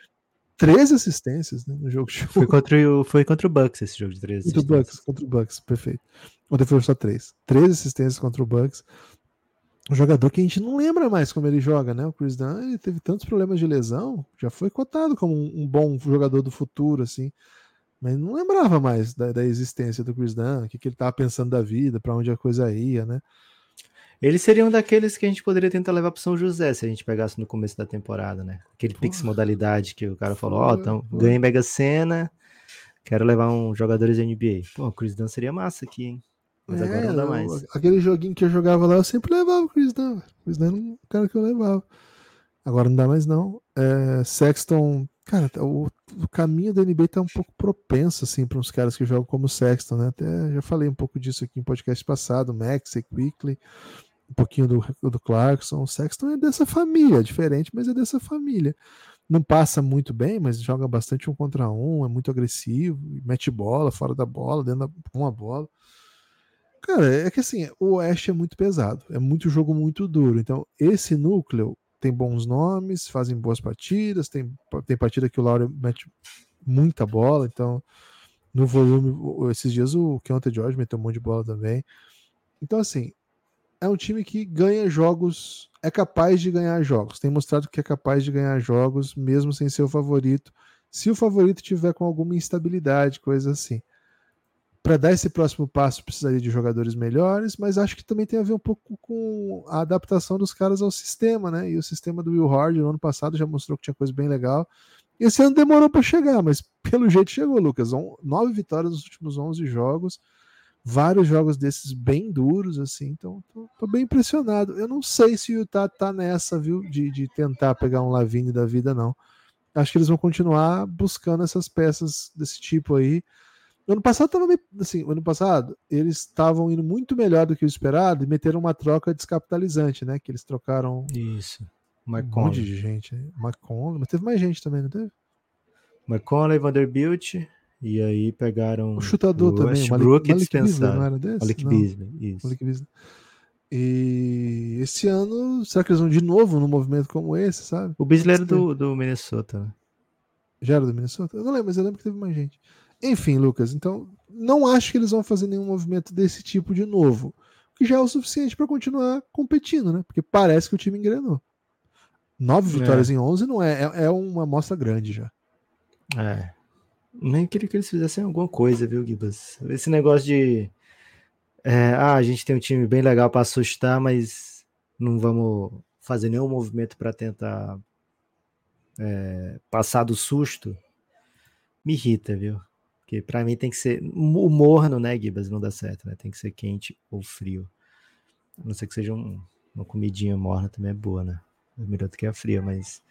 [SPEAKER 2] 13 assistências né, no jogo de
[SPEAKER 3] Foi contra, o, foi contra o Bucks esse jogo de 13
[SPEAKER 2] Contra o Bucks, contra o Bucks, perfeito. Ontem foi só três. Três assistências contra o Bucks. Um jogador que a gente não lembra mais como ele joga, né? O Chris Dunn ele teve tantos problemas de lesão, já foi cotado como um, um bom jogador do futuro, assim. Mas não lembrava mais da, da existência do Chris Dunn, o que, que ele estava pensando da vida, para onde a coisa ia, né?
[SPEAKER 3] Ele seria um daqueles que a gente poderia tentar levar para São José se a gente pegasse no começo da temporada, né? Aquele Pix
[SPEAKER 2] Porra.
[SPEAKER 3] modalidade que o cara falou: Ó,
[SPEAKER 2] Porra,
[SPEAKER 3] então, ganhei Mega Sena, quero levar um jogadores da NBA. Pô, o Chris Dunn seria massa aqui, hein? Mas agora não dá
[SPEAKER 2] É,
[SPEAKER 3] mais.
[SPEAKER 2] Aquele joguinho que eu jogava lá, eu sempre levava o Chris Dunn. O Chris Dunn era um cara que eu levava. Agora não dá mais, não. É, Sexton, cara, tá- o, o caminho da NBA tá um pouco propenso, assim, para uns caras que jogam como Sexton, né? Até já falei um pouco disso aqui em podcast passado, Max e Quickly, um pouquinho do, do Clarkson. O Sexton é dessa família, é diferente, mas é dessa família. Não passa muito bem, mas joga bastante um contra um, é muito agressivo, mete bola, fora da bola, dentro da com a bola. Cara, é que assim, o Oeste é muito pesado, é muito jogo muito duro. Então, esse núcleo tem bons nomes, fazem boas partidas, tem, tem partida que o Laura mete muita bola, então no volume, esses dias o Keontae George meteu um monte de bola também. Então, assim, é um time que ganha jogos, é capaz de ganhar jogos, tem mostrado que é capaz de ganhar jogos, mesmo sem ser o favorito, se o favorito tiver com alguma instabilidade, coisa assim para dar esse próximo passo precisaria de jogadores melhores, mas acho que também tem a ver um pouco com a adaptação dos caras ao sistema, né? E o sistema do Will Hard no ano passado já mostrou que tinha coisa bem legal. Esse ano demorou para chegar, mas pelo jeito chegou, Lucas. Nove vitórias nos últimos 11 jogos, vários jogos desses bem duros, assim. Então, tô, tô bem impressionado. Eu não sei se o Utah tá nessa, viu, de, de tentar pegar um Lavigne da vida, não. Acho que eles vão continuar buscando essas peças desse tipo aí. No ano passado tava meio, assim, ano passado eles estavam indo muito melhor do que o esperado e meteram uma troca descapitalizante, né? Que eles trocaram
[SPEAKER 3] Isso.
[SPEAKER 2] um
[SPEAKER 3] Mike
[SPEAKER 2] monte de gente. né? McConnell, mas teve mais gente também, não teve?
[SPEAKER 3] Conley, Vanderbilt, e aí pegaram
[SPEAKER 2] O chutador
[SPEAKER 3] o
[SPEAKER 2] também, o
[SPEAKER 3] Westbrook
[SPEAKER 2] Malik,
[SPEAKER 3] e
[SPEAKER 2] Malik Beasley, não
[SPEAKER 3] dispensaram. Malik Beasley, isso.
[SPEAKER 2] Malik Beasley. E esse ano, será que eles vão de novo num movimento como esse, sabe?
[SPEAKER 3] O Beasley era do, do Minnesota, né?
[SPEAKER 2] Já era do Minnesota? Eu não lembro, mas eu lembro que teve mais gente. Enfim, Lucas, então não acho que eles vão fazer nenhum movimento desse tipo de novo. O que já é o suficiente para continuar competindo, né? Porque parece que o time engrenou. Nove vitórias em 11 não é, é, é uma amostra grande já.
[SPEAKER 3] É. Nem queria que eles fizessem alguma coisa, viu, Gibas? Esse negócio de. é, ah, a gente tem um time bem legal para assustar, mas não vamos fazer nenhum movimento para tentar é, passar do susto. Me irrita, viu? Porque para mim tem que ser. O morno, né, Gibas? Não dá certo, né? Tem que ser quente ou frio. A não ser que seja um- uma comidinha morna também é boa, né? É melhor do que a fria, mas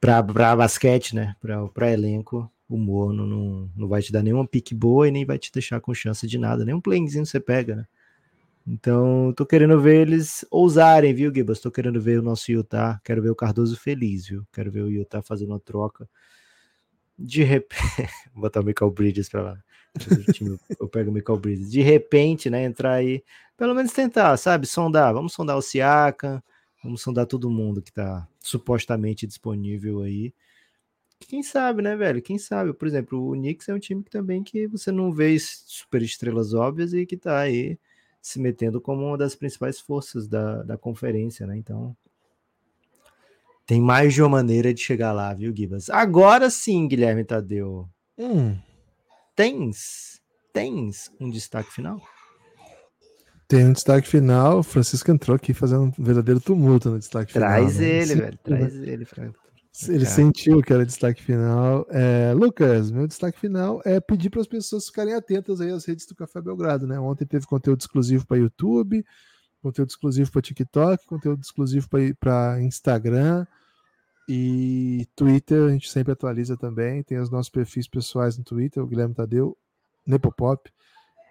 [SPEAKER 3] para basquete, né? Para elenco, o não, não vai te dar nenhuma pique boa e nem vai te deixar com chance de nada. Nem um playzinho você pega, né? Então, tô querendo ver eles ousarem, viu, Gibas? Tô querendo ver o nosso Utah. Quero ver o Cardoso feliz, viu? Quero ver o Utah fazendo uma troca. De repente. Vou botar o Michael Bridges pra lá. Eu pego o Michael Bridges. De repente, né? Entrar aí. Pelo menos tentar, sabe? Sondar. Vamos sondar o Siaka. Vamos sondar todo mundo que tá supostamente disponível aí. Quem sabe, né, velho? Quem sabe? Por exemplo, o Knicks é um time que também que você não vê super estrelas óbvias e que tá aí se metendo como uma das principais forças da, da conferência, né? Então, tem mais de uma maneira de chegar lá, viu, Gibas? Agora sim, Guilherme Tadeu.
[SPEAKER 2] Hum,
[SPEAKER 3] Tens, tens um destaque final?
[SPEAKER 2] tem um destaque final. O Francisco entrou aqui fazendo um verdadeiro tumulto no destaque
[SPEAKER 3] Traz
[SPEAKER 2] final. né?
[SPEAKER 3] ele,
[SPEAKER 2] Sim,
[SPEAKER 3] velho. Traz ele, Franco.
[SPEAKER 2] Ele
[SPEAKER 3] Cara.
[SPEAKER 2] sentiu que era destaque final. É, Lucas, meu destaque final é pedir para as pessoas ficarem atentas aí às redes do Café Belgrado, né? Ontem teve conteúdo exclusivo para YouTube, conteúdo exclusivo para TikTok, conteúdo exclusivo para Instagram e Twitter. A gente sempre atualiza também. Tem os nossos perfis pessoais no Twitter, o Guilherme Tadeu, Nepopop.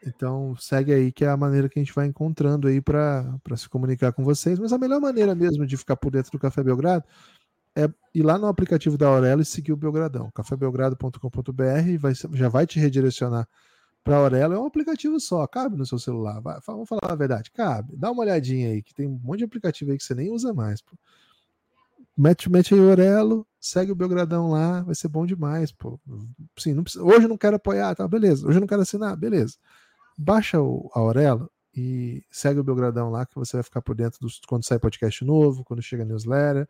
[SPEAKER 2] Então segue aí que é a maneira que a gente vai encontrando aí para se comunicar com vocês. Mas a melhor maneira mesmo de ficar por dentro do Café Belgrado é ir lá no aplicativo da Aurelo e seguir o Belgradão, cafébelgrado.com.br, vai, já vai te redirecionar para Aurelo. É um aplicativo só, cabe no seu celular. Vai, vamos falar a verdade, cabe. Dá uma olhadinha aí, que tem um monte de aplicativo aí que você nem usa mais. Pô. Mete, mete aí o Aurelo, segue o Belgradão lá, vai ser bom demais. Pô. Sim, não precisa- hoje não quero apoiar, tá? Beleza. Hoje não quero assinar, beleza. Baixa o, Aurelo e segue o Belgradão lá, que você vai ficar por dentro dos, quando sai podcast novo, quando chega newsletter.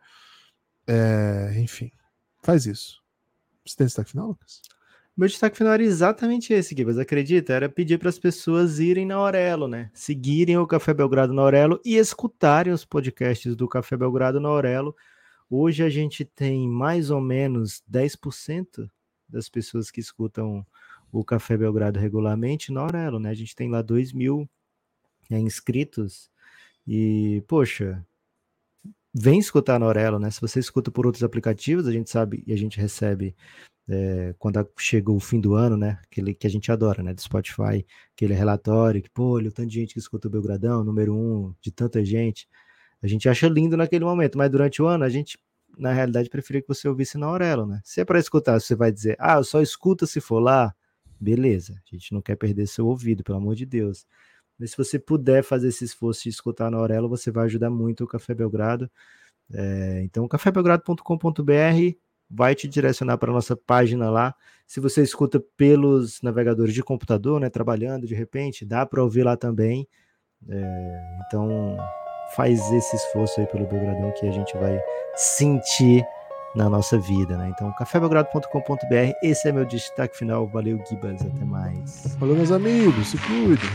[SPEAKER 2] É, enfim, faz isso. Você tem destaque final, Lucas?
[SPEAKER 3] Meu destaque final era exatamente esse, Gibas. Acredita? Era pedir para as pessoas irem na Aurelo, né? Seguirem o Café Belgrado na Aurelo e escutarem os podcasts do Café Belgrado na Aurelo. Hoje a gente tem mais ou menos 10% das pessoas que escutam o Café Belgrado regularmente na Aurelo, né? A gente tem lá 2 mil é, inscritos e, poxa, vem escutar na Aurelo, né? Se você escuta por outros aplicativos, a gente sabe e a gente recebe é, quando chega o fim do ano, né? Aquele que a gente adora, né? Do Spotify, aquele relatório que, pô, olha o tanto de gente que escuta o Belgradão, número um de tanta gente. A gente acha lindo naquele momento, mas durante o ano a gente, na realidade, preferia que você ouvisse na Aurelo, né? Se é para escutar, você vai dizer, ah, eu só escuta se for lá, beleza. A gente não quer perder seu ouvido, pelo amor de Deus. Mas se você puder fazer esse esforço de escutar na Aurelo, você vai ajudar muito o Café Belgrado. É, então, cafébelgrado.com.br vai te direcionar para a nossa página lá. Se você escuta pelos navegadores de computador, né, trabalhando de repente, dá para ouvir lá também. É, então, faz esse esforço aí pelo Belgradão que a gente vai sentir na nossa vida, né? Então, cafébelgrado.com.br, esse é meu destaque final. Valeu, Gibas, até mais.
[SPEAKER 2] Falou, meus amigos, se cuidem.